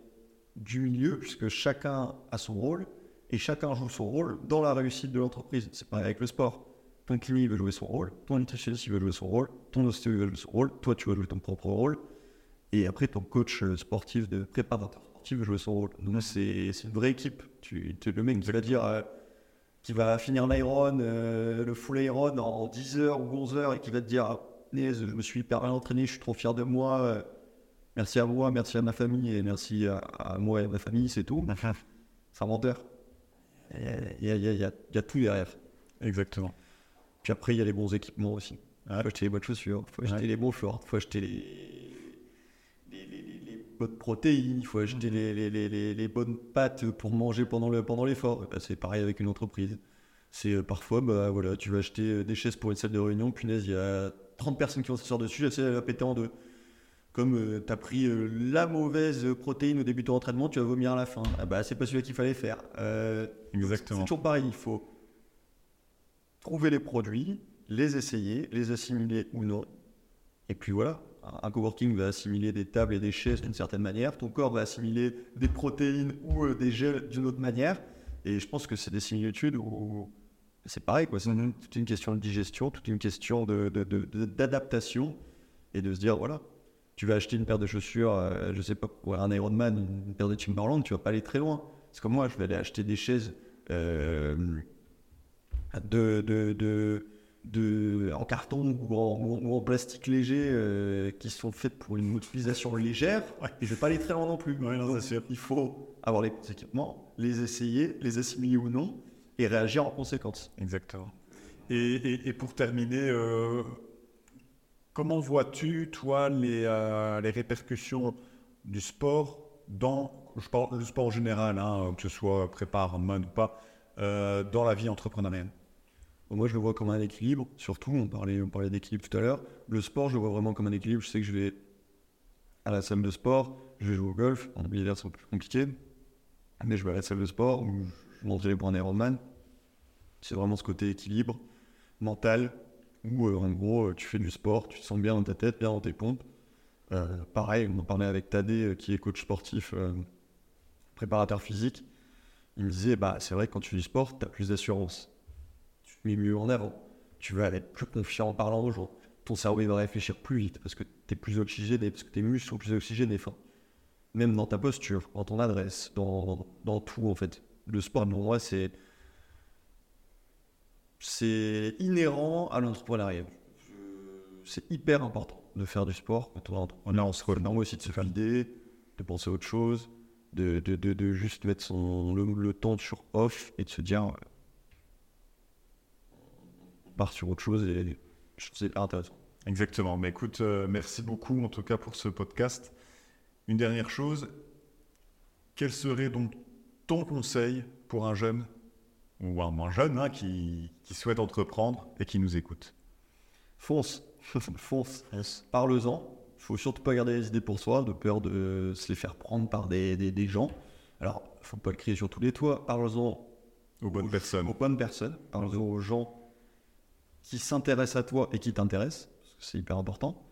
du milieu, puisque chacun a son rôle et chacun joue son rôle dans la réussite de l'entreprise. C'est pareil avec le sport. Ton kiné veut jouer son rôle, ton nutritionniste veut jouer son rôle, ton ostéo il veut jouer son rôle, toi tu vas jouer ton propre rôle, et après ton coach euh, sportif de préparateur sportif jouer son rôle. Donc c'est, c'est une vraie équipe. Tu, tu- le mec qui va dire euh, qui va finir l'Iron, euh, le full Iron en 10 heures ou 11 heures et qui va te dire ah, je me suis hyper bien entraîné, je suis trop fier de moi. euh, merci à moi, merci à ma famille et merci à, à moi et à ma famille, c'est tout. C'est un menteur. Il y a, il y a- il y a- il y a- il y a tout derrière. Exactement. Puis après, il y a les bons équipements aussi. Il Ouais. faut acheter les bonnes chaussures, il faut acheter Ouais. les bons shorts, il faut acheter les bonnes protéines, il faut acheter les, les- les- les- les bonnes pâtes pour manger pendant le pendant l'effort. Bah, c'est pareil avec une entreprise. C'est euh, parfois, bah, voilà, tu vas acheter euh, des chaises pour une salle de réunion, punaise, il y a 30 personnes qui vont s'asseoir dessus, elle va péter en deux. Comme tu as pris euh, la mauvaise protéine au début de ton entraînement, tu vas vomir à la fin. Ah bah, c'est pas celui qu'il fallait faire. Euh, c'est Exactement. toujours pareil, il faut trouver les produits, les essayer, les assimiler ou non. Et puis voilà, un coworking va assimiler des tables et des chaises d'une certaine manière, ton corps va assimiler des protéines ou euh, des gels d'une autre manière. Et je pense que c'est des similitudes où c'est pareil, quoi. C'est toute une question de digestion, toute une question de- de- de- d'adaptation et de se dire voilà, tu vas acheter une paire de chaussures, euh, je sais pas, pour un Ironman, une paire de Timberland, tu vas pas aller très loin. C'est comme moi, je vais aller acheter des chaises euh, de, de, de, de- en carton ou en, ou en plastique léger euh, qui sont faites pour une utilisation légère. Ouais. Et je vais pas aller très loin non plus. Ouais, non, Donc, c'est sûr. Il faut avoir les équipements, les essayer, les assimiler ou non, et réagir en conséquence. Exactement. Et, et- et pour terminer, euh, comment vois-tu, toi, les, euh, les répercussions du sport dans, je parle du sport en général, hein, que ce soit prépare, mode ou pas, dans la vie entrepreneuriale? Moi, je le vois comme un équilibre. Surtout, on parlait, on parlait d'équilibre tout à l'heure. Le sport, je le vois vraiment comme un équilibre. Je sais que je vais à la salle de sport, je vais jouer au golf. En l'hiver, c'est plus compliqué. Mais je vais à la salle de sport où je m'entraîne pour un Ironman. C'est vraiment ce côté équilibre mental où, euh, en gros, euh, tu fais du sport, tu te sens bien dans ta tête, bien dans tes pompes. Euh, pareil, on en parlait avec Tadé, qui est coach sportif, préparateur physique. Il me disait, bah, c'est vrai quand tu fais du sport, tu as plus d'assurance mieux en avant. Tu vas être plus confiant en parlant aux gens. Ton cerveau il va réfléchir plus vite parce que tu es plus oxygéné, parce que tes muscles sont plus oxygénés. Enfin, même dans ta posture, dans ton adresse, dans, dans tout en fait. Le sport pour moi c'est c'est inhérent à l'entrepreneuriat. C'est hyper important de faire du sport quand on est entrepreneur. on se. Moi aussi de se vider, de penser à autre chose, de, de, de, juste mettre son, le, le temps sur off et de se dire part sur autre chose et je trouve c'est intéressant. Exactement. Mais écoute, euh, merci beaucoup en tout cas pour ce podcast. Une dernière chose, quel serait donc ton conseil pour un jeune ou un moins jeune hein, qui, qui souhaite entreprendre et qui nous écoute? Fonce, fonce, parle-en. Il faut surtout pas garder les idées pour soi, de peur de se les faire prendre par des, des, des gens. Alors, faut pas le crier sur tous les toits. Parle-en Aux bonnes personnes. aux bonnes personnes. Parle-en aux gens qui s'intéressent à toi et qui que c'est hyper important.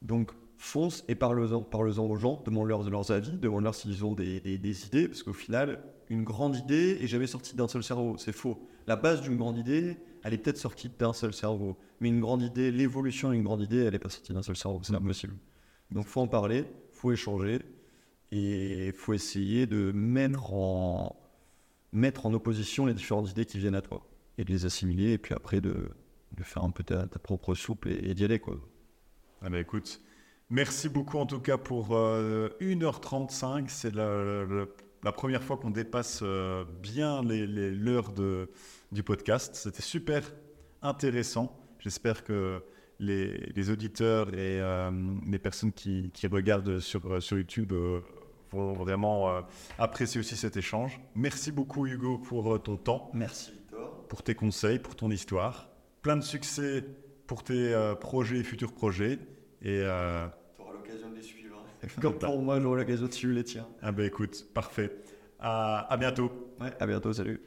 Donc, fonce et parle-en parle aux gens, demande-leur leurs avis, demande-leur s'ils ont des, des- des idées, parce qu'au final, une grande idée est jamais sortie d'un seul cerveau. C'est faux. La base d'une grande idée, elle est peut-être sortie d'un seul cerveau. Mais une grande idée, l'évolution d'une grande idée, elle n'est pas sortie d'un seul cerveau. C'est impossible. Donc, faut en parler, faut échanger, et il faut essayer de mettre en, mettre en opposition les différentes idées qui viennent à toi, et de les assimiler, et puis après de, de faire un peu ta, ta propre soupe et, et d'y aller. Quoi. Ah bah écoute, merci beaucoup en tout cas pour euh, 1h35. C'est la, la- la première fois qu'on dépasse euh, bien les- les- l'heure de- du podcast. C'était super intéressant. J'espère que les, les auditeurs et euh, les personnes qui, qui regardent sur, sur YouTube euh, vont vraiment euh, apprécier aussi cet échange. Merci beaucoup Hugo pour euh, ton temps Merci Victor. pour tes conseils, pour ton histoire. Plein de succès pour tes euh, projets et futurs projets. Et euh, Tu auras l'occasion de les suivre. Comme pour moi, j'aurai l'occasion de suivre les tiens. ah bah écoute, parfait. À, à bientôt. Ouais, à bientôt, salut.